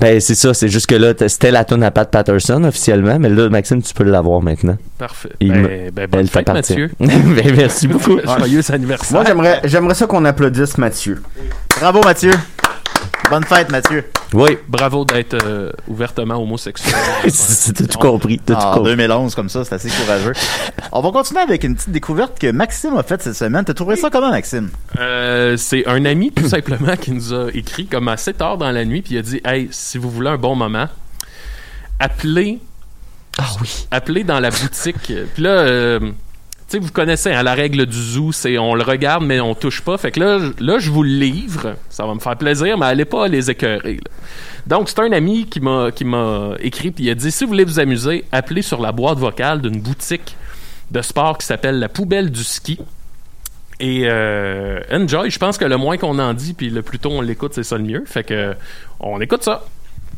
Ben, c'est ça, c'est juste que là, c'était la tune à Pat Patterson officiellement, mais là, Maxime, tu peux l'avoir maintenant. Parfait. Il ben, me- ben, bonne fête. Mathieu. [laughs] ben, merci beaucoup. [laughs] Joyeux anniversaire. Moi, j'aimerais, j'aimerais ça qu'on applaudisse Mathieu. Bravo, Mathieu. Bonne fête, Mathieu. Oui, Bravo d'être euh, ouvertement homosexuel. [laughs] t'as tout compris, tout compris. 2011, comme ça, c'est assez courageux. On va continuer avec une petite découverte que Maxime a faite cette semaine. T'as trouvé ça comment, Maxime? Euh, c'est un ami, tout simplement, qui nous a écrit comme assez tard dans la nuit, puis il a dit Hey, si vous voulez un bon moment, appelez, Ah oui. appelez dans la boutique. Puis là, euh, sais, vous connaissez hein, la règle du zoo, c'est on le regarde, mais on touche pas. Fait que là, là, je vous le livre. Ça va me faire plaisir, mais allez pas les écœurer. Donc, c'est un ami qui m'a qui m'a écrit, puis il a dit Si vous voulez vous amuser, appelez sur la boîte vocale d'une boutique de sport qui s'appelle La Poubelle du Ski. Et euh, enjoy, je pense que le moins qu'on en dit, puis le plus tôt on l'écoute, c'est ça le mieux. Fait que on écoute ça.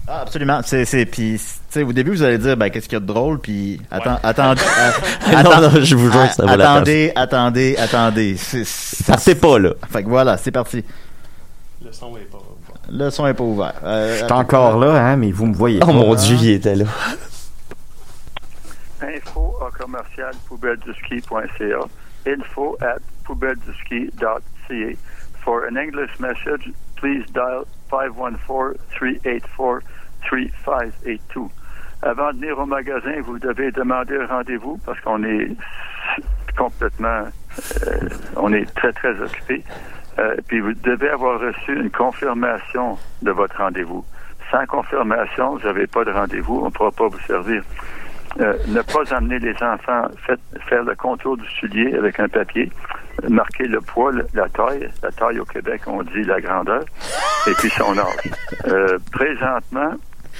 Ah, absolument. C'est, c'est, puis, tu sais, au début, vous allez dire, ben, qu'est-ce qu'il y a de drôle, puis, attends, attendez, [laughs] euh, non, attends- non, je vous jure que ça vaut la peine. attendez, attendez, attendez. C'est, c'est- Partez pas, là. Fait que voilà, c'est parti. Le son est pas. Le son est pas ouvert. Euh, Je suis encore là, hein, mais vous me voyez Oh pas. mon dieu, il était là. [laughs] info à commercial poubelleduski.ca info at poubelleduski.ca For an English message, please dial 514-384-3582. Avant de venir au magasin, vous devez demander un rendez-vous parce qu'on est complètement, euh, on est très, très occupé. Euh, puis vous devez avoir reçu une confirmation de votre rendez-vous. Sans confirmation, vous n'avez pas de rendez-vous, on ne pourra pas vous servir. Euh, ne pas amener les enfants, faites, faire le contour du soulier avec un papier, marquer le poids, la taille, la taille au Québec, on dit la grandeur, et puis son âge. Euh, présentement,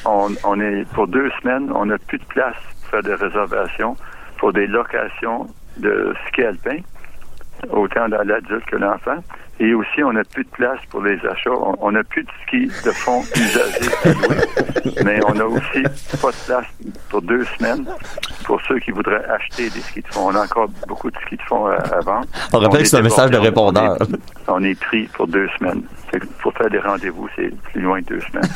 on, est pour deux semaines, on n'a plus de place pour faire des réservations pour des locations de ski alpin, autant dans l'adulte que l'enfant. Et aussi, on n'a plus de place pour les achats. On- n'a plus de ski de fond usagés à louer. Mais on a aussi pas de place pour deux semaines pour ceux qui voudraient acheter des skis de fond. On a encore beaucoup de skis de fond à, à vendre. On rappelle que est c'est un message de répondeur. On est, on est pris pour deux semaines. Pour faire des rendez-vous, c'est plus loin que deux semaines.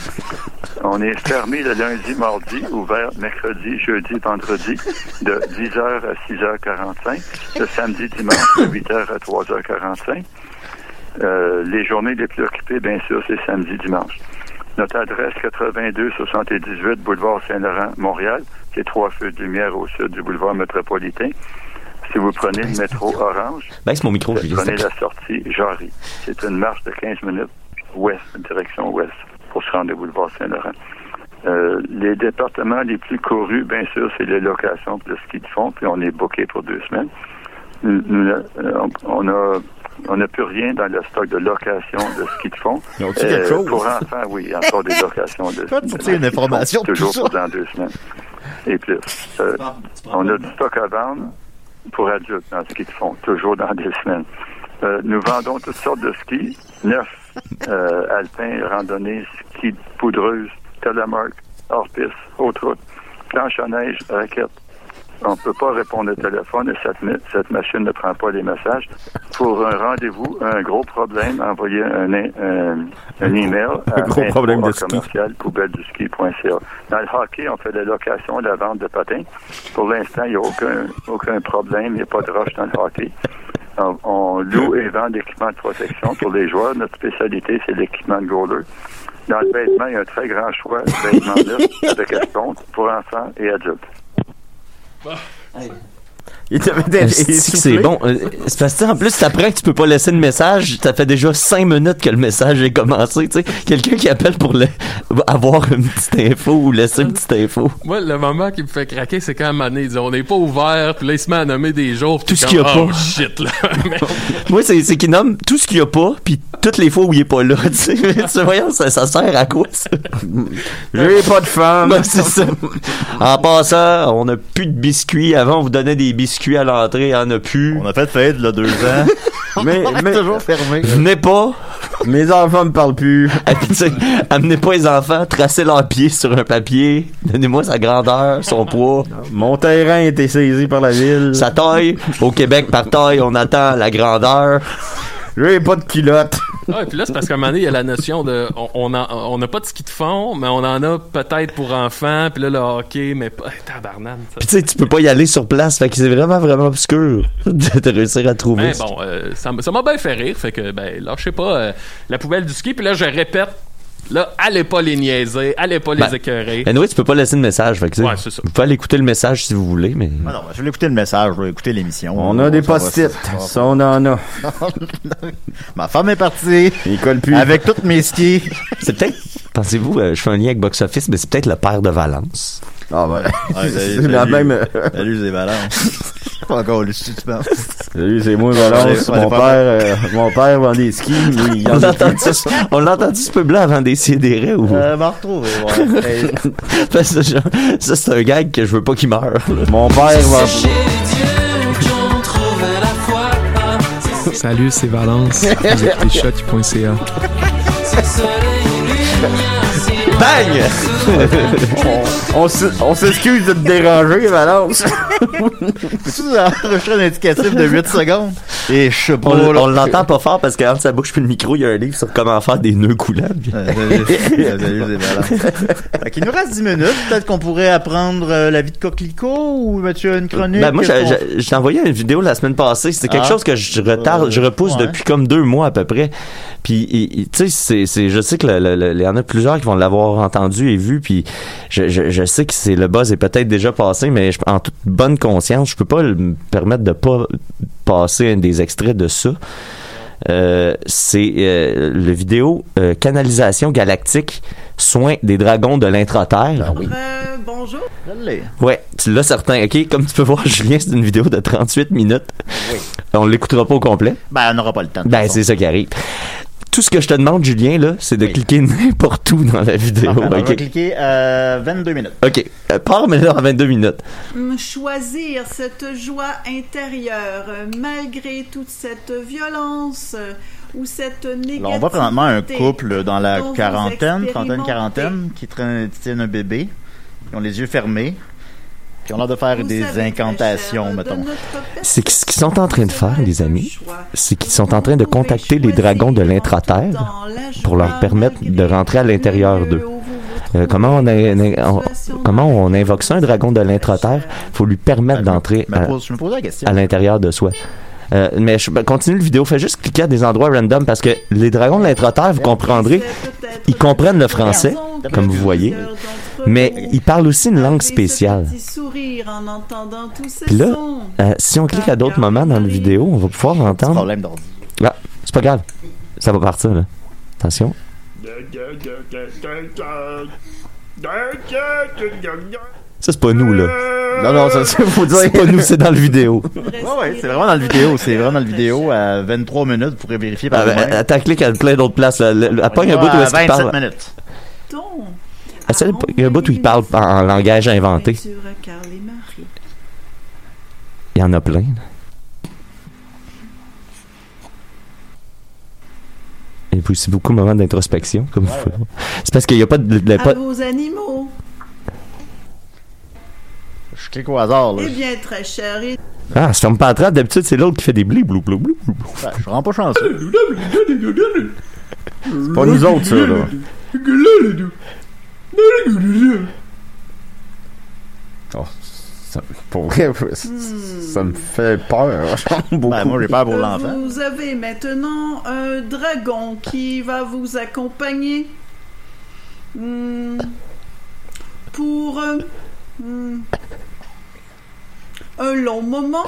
On est fermé le lundi, mardi, ouvert mercredi, jeudi, vendredi, de 10h à 6h45, le samedi, dimanche, de 8h à 3h45. Euh, les journées les plus occupées, bien sûr, c'est samedi, dimanche. Notre adresse 82 78 boulevard Saint-Laurent, Montréal. C'est trois feux de lumière au sud du boulevard métropolitain. Si vous prenez le métro Orange, Baisse mon micro, vous prenez la sortie Jarry. C'est une marche de 15 minutes ouest, direction ouest, pour se rendre au boulevard Saint-Laurent. Euh, les départements les plus courus, bien sûr, c'est les locations le ski de fond, puis on est booké pour deux semaines. Nous- nous, euh, on a on n'a plus rien dans le stock de location de ski de fond. Quelque chose? Pour enfants, oui, encore des locations de, [laughs] ski une information de toujours ça. pour dans deux semaines et plus. Euh, on a du stock à vendre pour adultes dans le ski de fond, toujours dans deux semaines. Euh, nous vendons toutes sortes de skis, neuf, [laughs] euh, alpins, randonnées, skis de poudreuse, telemark, hors-piste, haute route, planche à neige, raquettes. On ne peut pas répondre au téléphone et cette, cette machine ne prend pas les messages. Pour un rendez-vous, un gros problème, envoyez un, un, un email à Un gros problème de info commercial poubelleduski.ca. Dans le hockey, on fait la location, la vente de patins. Pour l'instant, il n'y a aucun, aucun problème, il n'y a pas de rush dans le hockey. On, on loue et vend l'équipement de protection pour les joueurs. Notre spécialité, c'est l'équipement de goaler. Dans le vêtement, il y a un très grand choix de vêtements avec escompte pour enfants et adultes. Il devait être Est-ce que essoufflé. C'est bon? Euh, C'est parce que en plus, t'apprends que tu peux pas laisser de message. Ça fait déjà cinq minutes que le message est commencé. Tu sais, quelqu'un qui appelle pour le- avoir une petite info ou laisser une petite info. Moi, le moment qui me fait craquer, c'est quand il dit on n'est pas ouvert, puis là, il se met à nommer des jours. Tout ce qu'il y a oh, pas. shit, là. [laughs] Moi, c'est c'est qu'il nomme tout ce qu'il y a pas, puis toutes les fois où il est pas là. [laughs] Tu sais, Tu sais, voyons, ça, ça sert à quoi ça? J'ai pas de femme. Ben, c'est ça. En passant, on a plus de biscuits. Avant, on vous donnait des biscuits à l'entrée, on a plus. On a fait faillite là deux ans. [laughs] mais, mais toujours fermé. Venez pas. mes enfants me parlent plus. Et [laughs] puis, tu sais, amenez pas les enfants, tracez leurs pieds sur un papier. Donnez-moi sa grandeur, son poids, Mon terrain a été saisi par la ville. sa taille. Au Québec, par taille, on attend la grandeur. J'ai pas de culotte. Ah, et puis là, c'est parce qu'à un moment donné, il y a la notion de. On on en- on n'a pas de ski de fond, mais on en a peut-être pour enfants, puis là, le hockey, mais pas. Tabarnane, ça. Puis tu sais, tu peux pas y aller sur place, fait que c'est vraiment, vraiment obscur de, de réussir à trouver. Mais ça. bon, euh, ça m'a bien fait rire, fait que, ben, lâchez pas euh, la poubelle du ski, puis là, je répète, là, allez pas les niaiser, allez pas les Ben, écœurer. Anyway, tu peux pas laisser de message, fait que Ouais, c'est ça. Vous pouvez aller écouter le message si vous voulez, mais. Ah non, je vais écouter le message, je vais écouter l'émission. On a des post-it. ça on en a. [laughs] Ma femme est partie Il colle plus. avec toutes mes skis. [laughs] C'est peut-être, pensez-vous, euh, je fais un lien avec Box Office, mais c'est peut-être le père de Valence. Ah, ben. [laughs] Ouais, salut, c'est la salut. même. Salut, c'est Valence. Pas encore lu, tu penses? Salut, c'est moi, Valence. Mon père, euh, mon père vend des skis, mais il On l'a entendu, on l'a entendu ce peu blanc avant des sidérés ou? Euh, m'en retrouver, ouais. Hey, [laughs] ça, ça, c'est un gag que je veux pas qu'il meure. Mon père va. Salut, c'est Valence. Vous écoutez shot.ca. Bang! On, on s'excuse de te déranger, Valence. Peux-tu enregistrer un indicatif de 8 secondes? Et je sais pas, On, on l'entend pas fort parce qu'entre sa bouche puis le micro, il y a un livre sur comment faire des nœuds coulants. Euh, c'est qu'il nous reste 10 minutes. Peut-être qu'on pourrait apprendre euh, la vie de Coquelicot ou Mathieu a une chronique. Ben, moi, j'ai- envoyé une vidéo la semaine passée. C'était quelque Ah. chose que je retarde, je repousse Ouais. depuis comme deux mois à peu près. Puis, il- il- tu sais, c'est, c'est, je sais que il y en a plusieurs qui vont l'avoir entendu et vu. Puis, je, je, je sais que c'est le buzz est peut-être déjà passé, mais je- en toute bonne conscience, je peux pas me permettre de pas passer un des extraits de ça. Euh, c'est euh, le vidéo euh, Canalisation galactique, soins des dragons de l'intraterre. Euh, bonjour. Je l'ai. Ouais, tu l'as certain. OK, comme tu peux voir, [laughs] Julien, c'est une vidéo de 38 minutes. Oui. On l'écoutera pas au complet. Ben, on n'aura pas le temps. Ben, c'est ça qui arrive. Tout ce que je te demande, Julien, là, c'est de cliquer n'importe où dans la vidéo. façon. Alors, on va OK, cliquer euh, 22 minutes. OK. Euh, pars maintenant en 22 minutes. Choisir cette joie intérieure malgré toute cette violence ou cette négativité. Là, on voit présentement un couple dans la quarantaine, trentaine, quarantaine, qui traîne- tiennent un bébé. Ils ont les yeux fermés. Puis ils ont l'air de faire Vous des incantations, mettons. C'est ce qu'ils sont en train de faire, les amis, c'est qu'ils sont en train de contacter les dragons de l'intraterre pour leur permettre de rentrer à l'intérieur d'eux. Euh, comment, on, comment on invoque ça, un dragon de l'intraterre? faut lui permettre Ben, d'entrer à l'intérieur de soi. Euh, mais je, ben, continue le vidéo, fais juste cliquer à des endroits random parce que les dragons de l'intraterre, vous comprendrez, ils comprennent le français, comme vous voyez, mais ils parlent aussi une langue spéciale. Puis là, euh, si on clique à d'autres moments dans la vidéo, on va pouvoir entendre. Ah, c'est pas grave. Ça va partir, là. Attention. Ça, c'est pas nous, là. Non, non, ça, ça faut dire. C'est pas nous, c'est dans le vidéo. [laughs] Ouais, ouais, c'est vraiment dans le vidéo. C'est vraiment dans le vidéo à 23 minutes. Vous pourrez vérifier par Ah, ben, vous-même. À plein d'autres places. Là. Le- le- On pas y un bout où à est-ce qu'il 27 parle. minutes. Ah, c'est- Il y a un bout où il parle en, langage inventé. Il y en a plein. là. Et puis, c'est beaucoup de moments d'introspection, comme. C'est parce qu'il n'y a pas de. de- À pas- vos animaux. Je clique au hasard, là. Eh bien, très cher, et Ah, je tombe pas trappe. D'habitude, c'est l'autre qui fait des blou blou blou blou. blou. Ben, je vraiment pas chanceux. C'est pas nous autres, ça, là. Oh, ça, pour vrai, ça, ça me fait peur. beaucoup. Ben, moi, j'ai peur pour l'enfant. Vous avez maintenant un dragon qui va vous accompagner Hmm. pour euh, hmm, un long moment.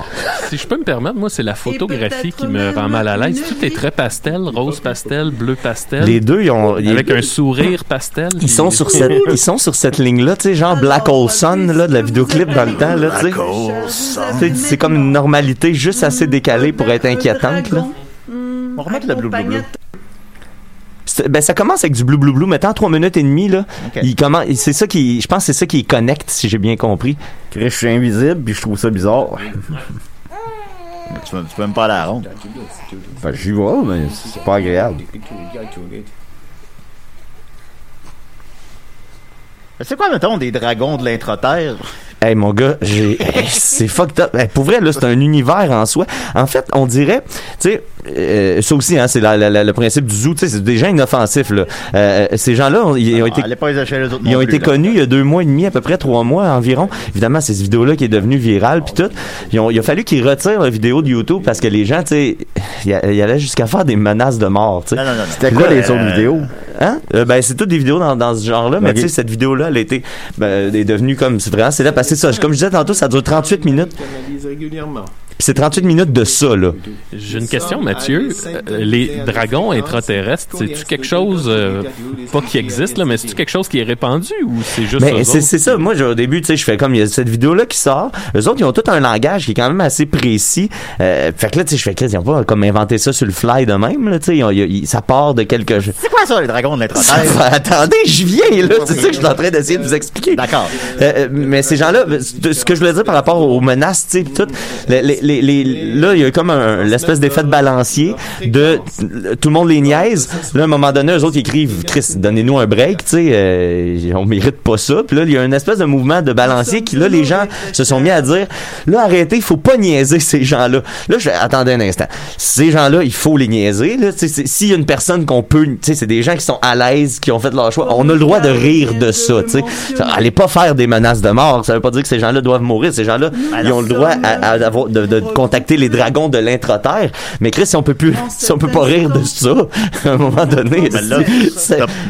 Si je peux me permettre, moi, c'est la photographie qui me rend mal à l'aise. Tout est très pastel, rose pastel, bleu pastel. Les deux, ils ont. Avec un sourire pastel. Ils sont sur cette, ils sont sur cette ligne-là, tu sais, genre Black Hole Sun, là, de la vidéoclip dans le temps, là, tu sais. C'est comme une normalité juste assez décalée pour être inquiétante, là. On va remettre le bleu bleu Ben, ça commence avec du bleu bleu bleu, mais en 3 minutes et demie, là, il commence, c'est ça qui, je pense que c'est ça qui connecte, si j'ai bien compris. Chris, Je suis invisible, puis je trouve ça bizarre. [laughs] Tu peux, tu peux même pas aller à la ronde. Que j'y vais, mais c'est pas agréable. C'est quoi, mettons, des dragons de l'intraterre? Hey, mon gars, j'ai, [laughs] c'est fucked up. Hey, pour vrai, là, c'est un univers en soi. En fait, on dirait, tu sais, euh, ça aussi, hein, c'est la- la- la- le principe du zoo, tu sais, c'est des gens inoffensifs, là. Euh, ces gens-là, ils ont été, les autres Ils ont plus, été là. connus il y a deux mois et demi, à peu près trois mois environ. Évidemment, c'est cette vidéo-là qui est devenue virale puis tout. Ils ont- il a fallu qu'ils retirent la vidéo de YouTube parce que les gens, tu sais, ils allaient jusqu'à faire des menaces de mort, tu sais. Non, non, non. non. C'était quoi là, les euh, autres vidéos? Hein? Euh, ben, c'est toutes des vidéos dans, dans ce genre-là, mais tu sais, cette vidéo-là, elle été, ben, est devenue comme, c'est vraiment, c'est là, parce que c'est ça, comme je disais tantôt, ça dure 38 minutes. régulièrement. Puis c'est 38 minutes de ça, là. J'ai une question, Mathieu. Euh, les dragons intraterrestres, c'est-tu quelque chose, euh, pas qui existe, là, mais c'est-tu quelque chose qui est répandu ou c'est juste Mais c'est ça. Moi, j'ai- au début, tu sais, je fais comme il y a cette vidéo-là qui sort. Eux autres, ils ont tout un langage qui est quand même assez précis. Euh, fait que là, tu sais, je fais que ils ont pas comme inventé ça sur le fly de même. Là, tu sais, ils ont- ils- ils- ça part de quelque chose. C'est quoi ça, les dragons de Ça l'intraterre? va- Attendez, je viens là. C'est ça que je suis en train d'essayer de vous expliquer. D'accord. Euh, euh, mais ces gens-là, ce ce que je voulais dire par rapport aux menaces, tu sais, pis tout, les, les, les, les- là, il y a comme un, l'espèce d'effet de balancier de tout le monde les niaise. Là, à un moment donné, eux autres ils écrivent, Chris, donnez-nous un break, tu sais, euh, on mérite pas ça. Puis là, il y a une espèce de mouvement de balancier qui, là, les gens se sont mis à dire, là, arrêtez, il faut pas niaiser ces gens-là. Là, je attendez un instant. Ces gens-là, il faut les niaiser, là. Tu sais, c'est- s'il y a une personne qu'on peut, tu sais, c'est des gens qui sont à l'aise, qui ont fait leur choix. On a le droit de rire de ça, tu sais. Allez pas faire des menaces de mort. Ça veut pas dire que ces gens-là doivent mourir. Ces gens-là, ils ont le droit à, à avoir- de, de de contacter les dragons de l'intra-terre. Mais Chris, si on peut plus, si on peut pas rire de ça, [laughs] à un moment donné, Ben là,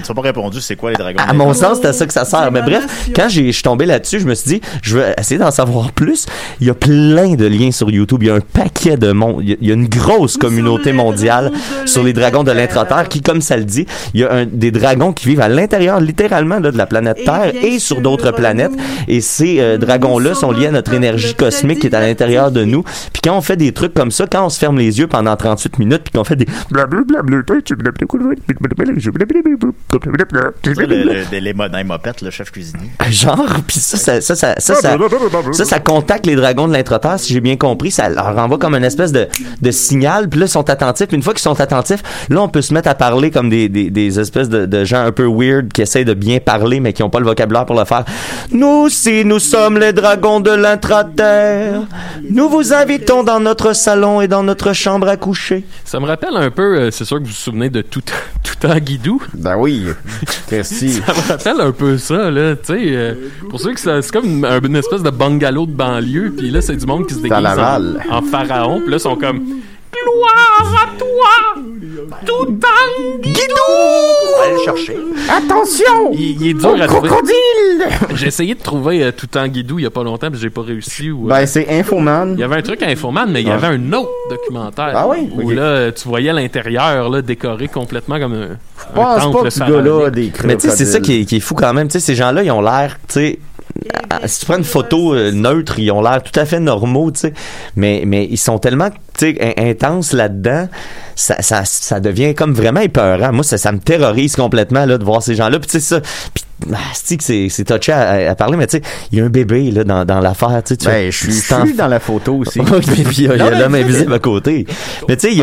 t'as pas répondu, c'est quoi les dragons? à mon sens, c'est à ça que ça sert. Mais bref, quand j'ai- je suis tombé là-dessus, je me suis dit, je veux essayer d'en savoir plus. Il y a plein de liens sur YouTube. Il y a un paquet de monde. Il y a- il y a une grosse communauté mondiale sur les dragons de l'intra-terre qui, comme ça le dit, il y a un, des dragons qui vivent à l'intérieur, littéralement, là, de la planète Terre et sur d'autres planètes. Et ces euh, dragons-là sont liés à notre énergie cosmique qui est à l'intérieur de nous. Puis quand on fait des trucs comme ça, quand on se ferme les yeux pendant 38 minutes, puis qu'on fait des le, le, le- les le chef cuisinier. Genre, puis ça, ça, ça, ça, ça, ça, ça, ça contacte les dragons de l'intra-terre, si j'ai bien compris, ça leur envoie comme une espèce de, de signal, puis là, ils sont attentifs, puis une fois qu'ils sont attentifs, là, on peut se mettre à parler comme des, des, des espèces de, de gens un peu weird qui essayent de bien parler, mais qui n'ont pas le vocabulaire pour le faire. Nous, si nous sommes les dragons de l'intra-terre, nous vous invitons dans notre salon et dans notre chambre à coucher. Ça me rappelle un peu, euh, c'est sûr que vous vous souvenez de tout, [laughs] tout en guidou. Ben oui. [laughs] Merci. Ça me rappelle un peu ça, là. Tu sais, euh, pour ceux que ça- c'est comme une, une espèce de bungalow de banlieue, puis là, c'est du monde qui se déguise en pharaon, puis là, ils sont comme Gloire à toi, tout en guidou! Allez le chercher. Attention! Il, il est dur à trouver. crocodile! J'ai essayé de trouver euh, tout en guidou il y a pas longtemps, puis j'ai pas réussi. Ou, euh, Ben, c'est Infoman. il y avait un truc à Infoman, mais il y Ouais. avait un autre documentaire. Ah oui? Où Ok. là, tu voyais l'intérieur là, décoré complètement comme un, Je pense un pas que ce gars-là a pharaonique. des Mais tu sais, c'est ça qui est, qui est fou quand même. Tu sais, ces gens-là, ils ont l'air, tu sais, si tu prends une photo euh, neutre, ils ont l'air tout à fait normaux, tu sais. Mais, mais ils sont tellement, tu sais, in- intenses là-dedans, ça, ça, ça devient comme vraiment épeurant. Moi, ça, ça me terrorise complètement, là, de voir ces gens-là. Puis tu sais, ça, puis, ah, c'est que c'est, c'est touché à, à parler, mais tu sais, il y a un bébé, là, dans, dans l'affaire, tu sais. Ben, je suis, dans la photo aussi. [laughs] Puis il y a, a l'homme invisible à côté. Mais tu sais, il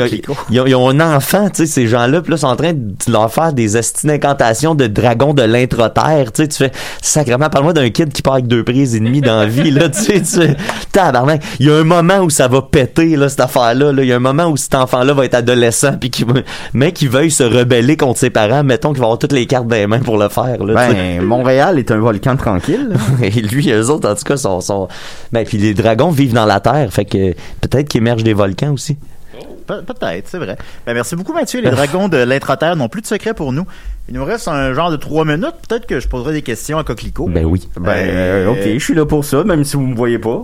y a- un enfant, tu sais, ces gens-là, puis là, sont en train de leur faire des estines incantations de dragons de l'intra-terre, tu sais, tu fais, sacrément, parle-moi d'un kid qui part avec deux prises et demie dans la vie, là, tu sais, tu tabarnak. Il y a un moment où ça va péter, là, cette affaire-là, là. Il y a un moment où cet enfant-là va être adolescent, puis qui, va- mais qui veuille se rebeller contre ses parents, mettons qu'il va avoir toutes les cartes dans les mains pour le faire, là. Ben, Montréal est un volcan tranquille. là. [laughs] Et lui, eux autres, en tout cas, sont, sont... Ben, puis les dragons vivent dans la terre, fait que peut-être qu'ils émergent des volcans aussi. Pe- Peut-être, c'est vrai. Ben, merci beaucoup, Mathieu. Les dragons de l'intra-terre n'ont plus de secret pour nous. Il nous reste un genre de trois minutes. Peut-être que je poserai des questions à Coquelicot. Ben oui. Ben, euh, ok, je suis là pour ça, même si vous me voyez pas.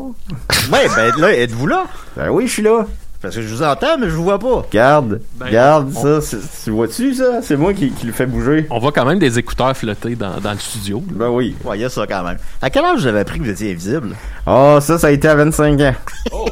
Ouais, ben là, êtes-vous là? Ben oui, je suis là. Parce que je vous entends, mais je vous vois pas. Garde, Ben, garde on- ça. Tu vois-tu ça? C'est moi qui, qui le fais bouger. On voit quand même des écouteurs flotter dans, dans le studio. Ben oui. Ouais, il y a ça quand même. À quel âge vous avez appris que vous étiez invisible? Ah, ça, ça a été à 25 ans. [laughs]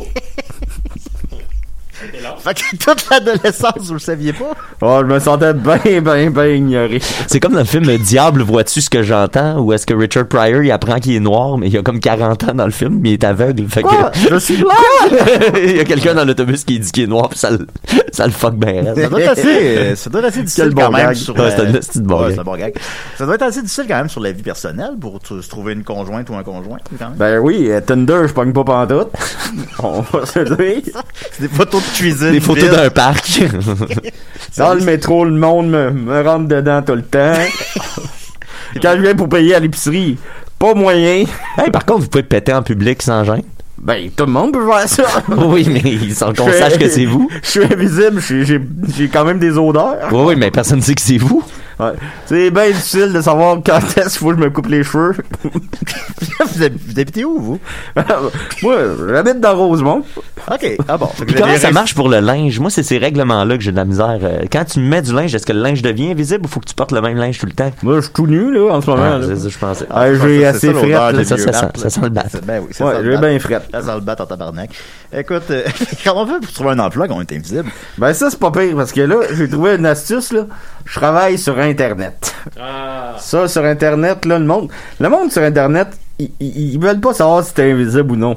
Fait que toute l'adolescence, vous le saviez pas? Oh, je me sentais bien, bien, bien ignoré. C'est comme dans le film Le Diable, vois-tu ce que j'entends? Ou est-ce que Richard Pryor, il apprend qu'il est noir, mais il a comme 40 ans dans le film, mais il est aveugle. Fait Quoi? que... Je suis blanc! [laughs] il y a quelqu'un dans l'autobus qui dit qu'il est noir, puis ça, le- ça le fuck bien. Ça doit être assez, ça doit être assez difficile Quel bon quand même gag. sur Ouais, la- c'est un esti de bon Ouais, gag. c'est un bon gag. Ça doit être assez difficile quand même sur la vie personnelle pour t- se trouver une conjointe ou un conjoint, quand même. Ben oui, euh, Tinder, je pogne pas pantoute. [laughs] On va se le dire. C'est des photos de cuisine. Des photos d'un parc. [laughs] Dans le métro, le monde me, me rentre dedans tout le temps. [laughs] Quand je viens pour payer à l'épicerie, pas moyen. hey, par contre, vous pouvez péter en public sans gêne. Ben, tout le monde peut faire ça. [laughs] Oui, mais ils sont qu'on sache que c'est vous. Je suis invisible, j'ai quand même des odeurs. Oui, oui, mais personne ne sait que c'est vous. Ouais. C'est bien difficile de savoir quand [laughs] est-ce qu'il faut que je me coupe les cheveux. [laughs] vous, hab- vous habitez où, vous? [laughs] Moi, j'habite dans Rosemont. OK. Ah bon. Fait que Puis vous comment avez ça réussi- marche pour le linge? Moi, c'est ces règlements-là que j'ai de la misère. Euh, Quand tu mets du linge, est-ce que le linge devient invisible ou faut que tu portes le même linge tout le temps? Moi, je suis tout nu, là, en ce moment. Ah, là. c'est ça, je pensais. Ah, j'ai assez ça, l'odeur frette. ça, vieux ça bat, sent- là. ça sent le bat. Ben oui, ça Ouais, sent le j'ai bat. bien frette. Ça sent le bat en tabarnak. Écoute, euh, [laughs] comment on fait pour trouver un emploi quand on est invisible? Ben ça, c'est pas pire, parce que là, j'ai trouvé une astuce, là. Je travaille sur Internet. Ça, sur Internet, là, le monde... Le monde sur Internet, ils, ils, ils veulent pas savoir si t'es invisible ou non.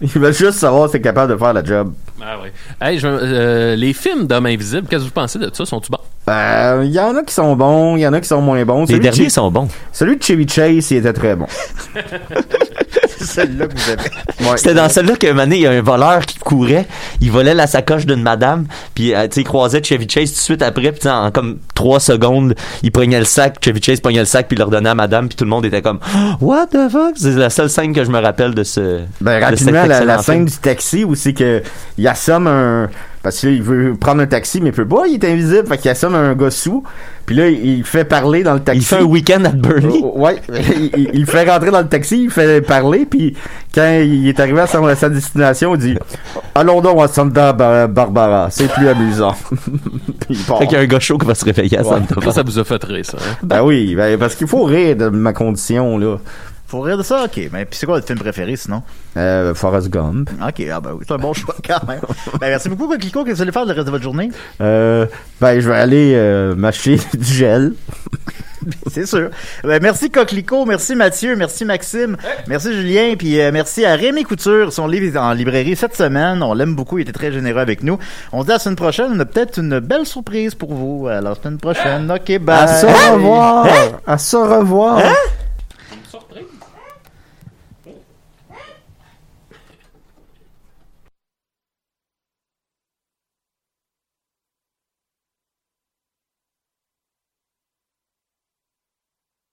Ils veulent juste savoir si t'es capable de faire la job. Ah ouais. Hey, je- euh, les films d'hommes invisibles, qu'est-ce que vous pensez de ça? Sont-ils bons? Ben, il y en a qui sont bons, il y en a qui sont moins bons. Les Celui derniers sont bons. Celui de Chevy Chase, il était très bon. [laughs] c'est [laughs] celle-là que vous avez. C'était dans celle-là moment donné, il y a un voleur qui courait, il volait la sacoche d'une madame, puis euh, tu sais, il croisait Chevy Chase tout de suite après, puis en comme trois secondes, il prenait le sac, Chevy Chase prenait le sac, puis il le redonnait à madame, puis tout le monde était comme [gasps] What the fuck? C'est la seule scène que je me rappelle de ce. Ben, de rapidement, la, la scène film. du taxi où c'est que il assomme un parce qu'il veut prendre un taxi mais il peut pas, il est invisible, fait qu'il assomme un gars sous. Puis là, il il fait parler dans le taxi. Il fait un week-end à Bernie. Oh, Ouais, [laughs] il, fait rentrer dans le taxi, il fait parler, puis quand il est arrivé à sa, à sa destination, il dit Allons donc à Santa Bar- Barbara, c'est plus amusant. [laughs] Fait qu'il y a un gars chaud qui va se réveiller à Ouais. Santa Barbara. ça vous a fait rire, ça. hein? Ben oui, ben, parce qu'il faut rire de ma condition, là. Faut rire de ça? Ok. Mais puis c'est quoi votre film préféré sinon? Euh, Forrest Gump. Ok, ah ben oui, c'est un bon [laughs] choix quand même. ben, merci beaucoup, Clico. Qu'est-ce que vous allez faire le reste de votre journée? Euh, ben, je vais aller euh, m'acheter [laughs] du gel. [laughs] C'est sûr. Ben, merci Coquelicot, merci Mathieu, merci Maxime, merci Julien, puis euh, merci à Rémi Couture. Son livre est en librairie cette semaine. On l'aime beaucoup, il était très généreux avec nous. On se dit à la semaine prochaine, on a peut-être une belle surprise pour vous. À la semaine prochaine. Ok, bye. À se revoir! À se revoir! Hein?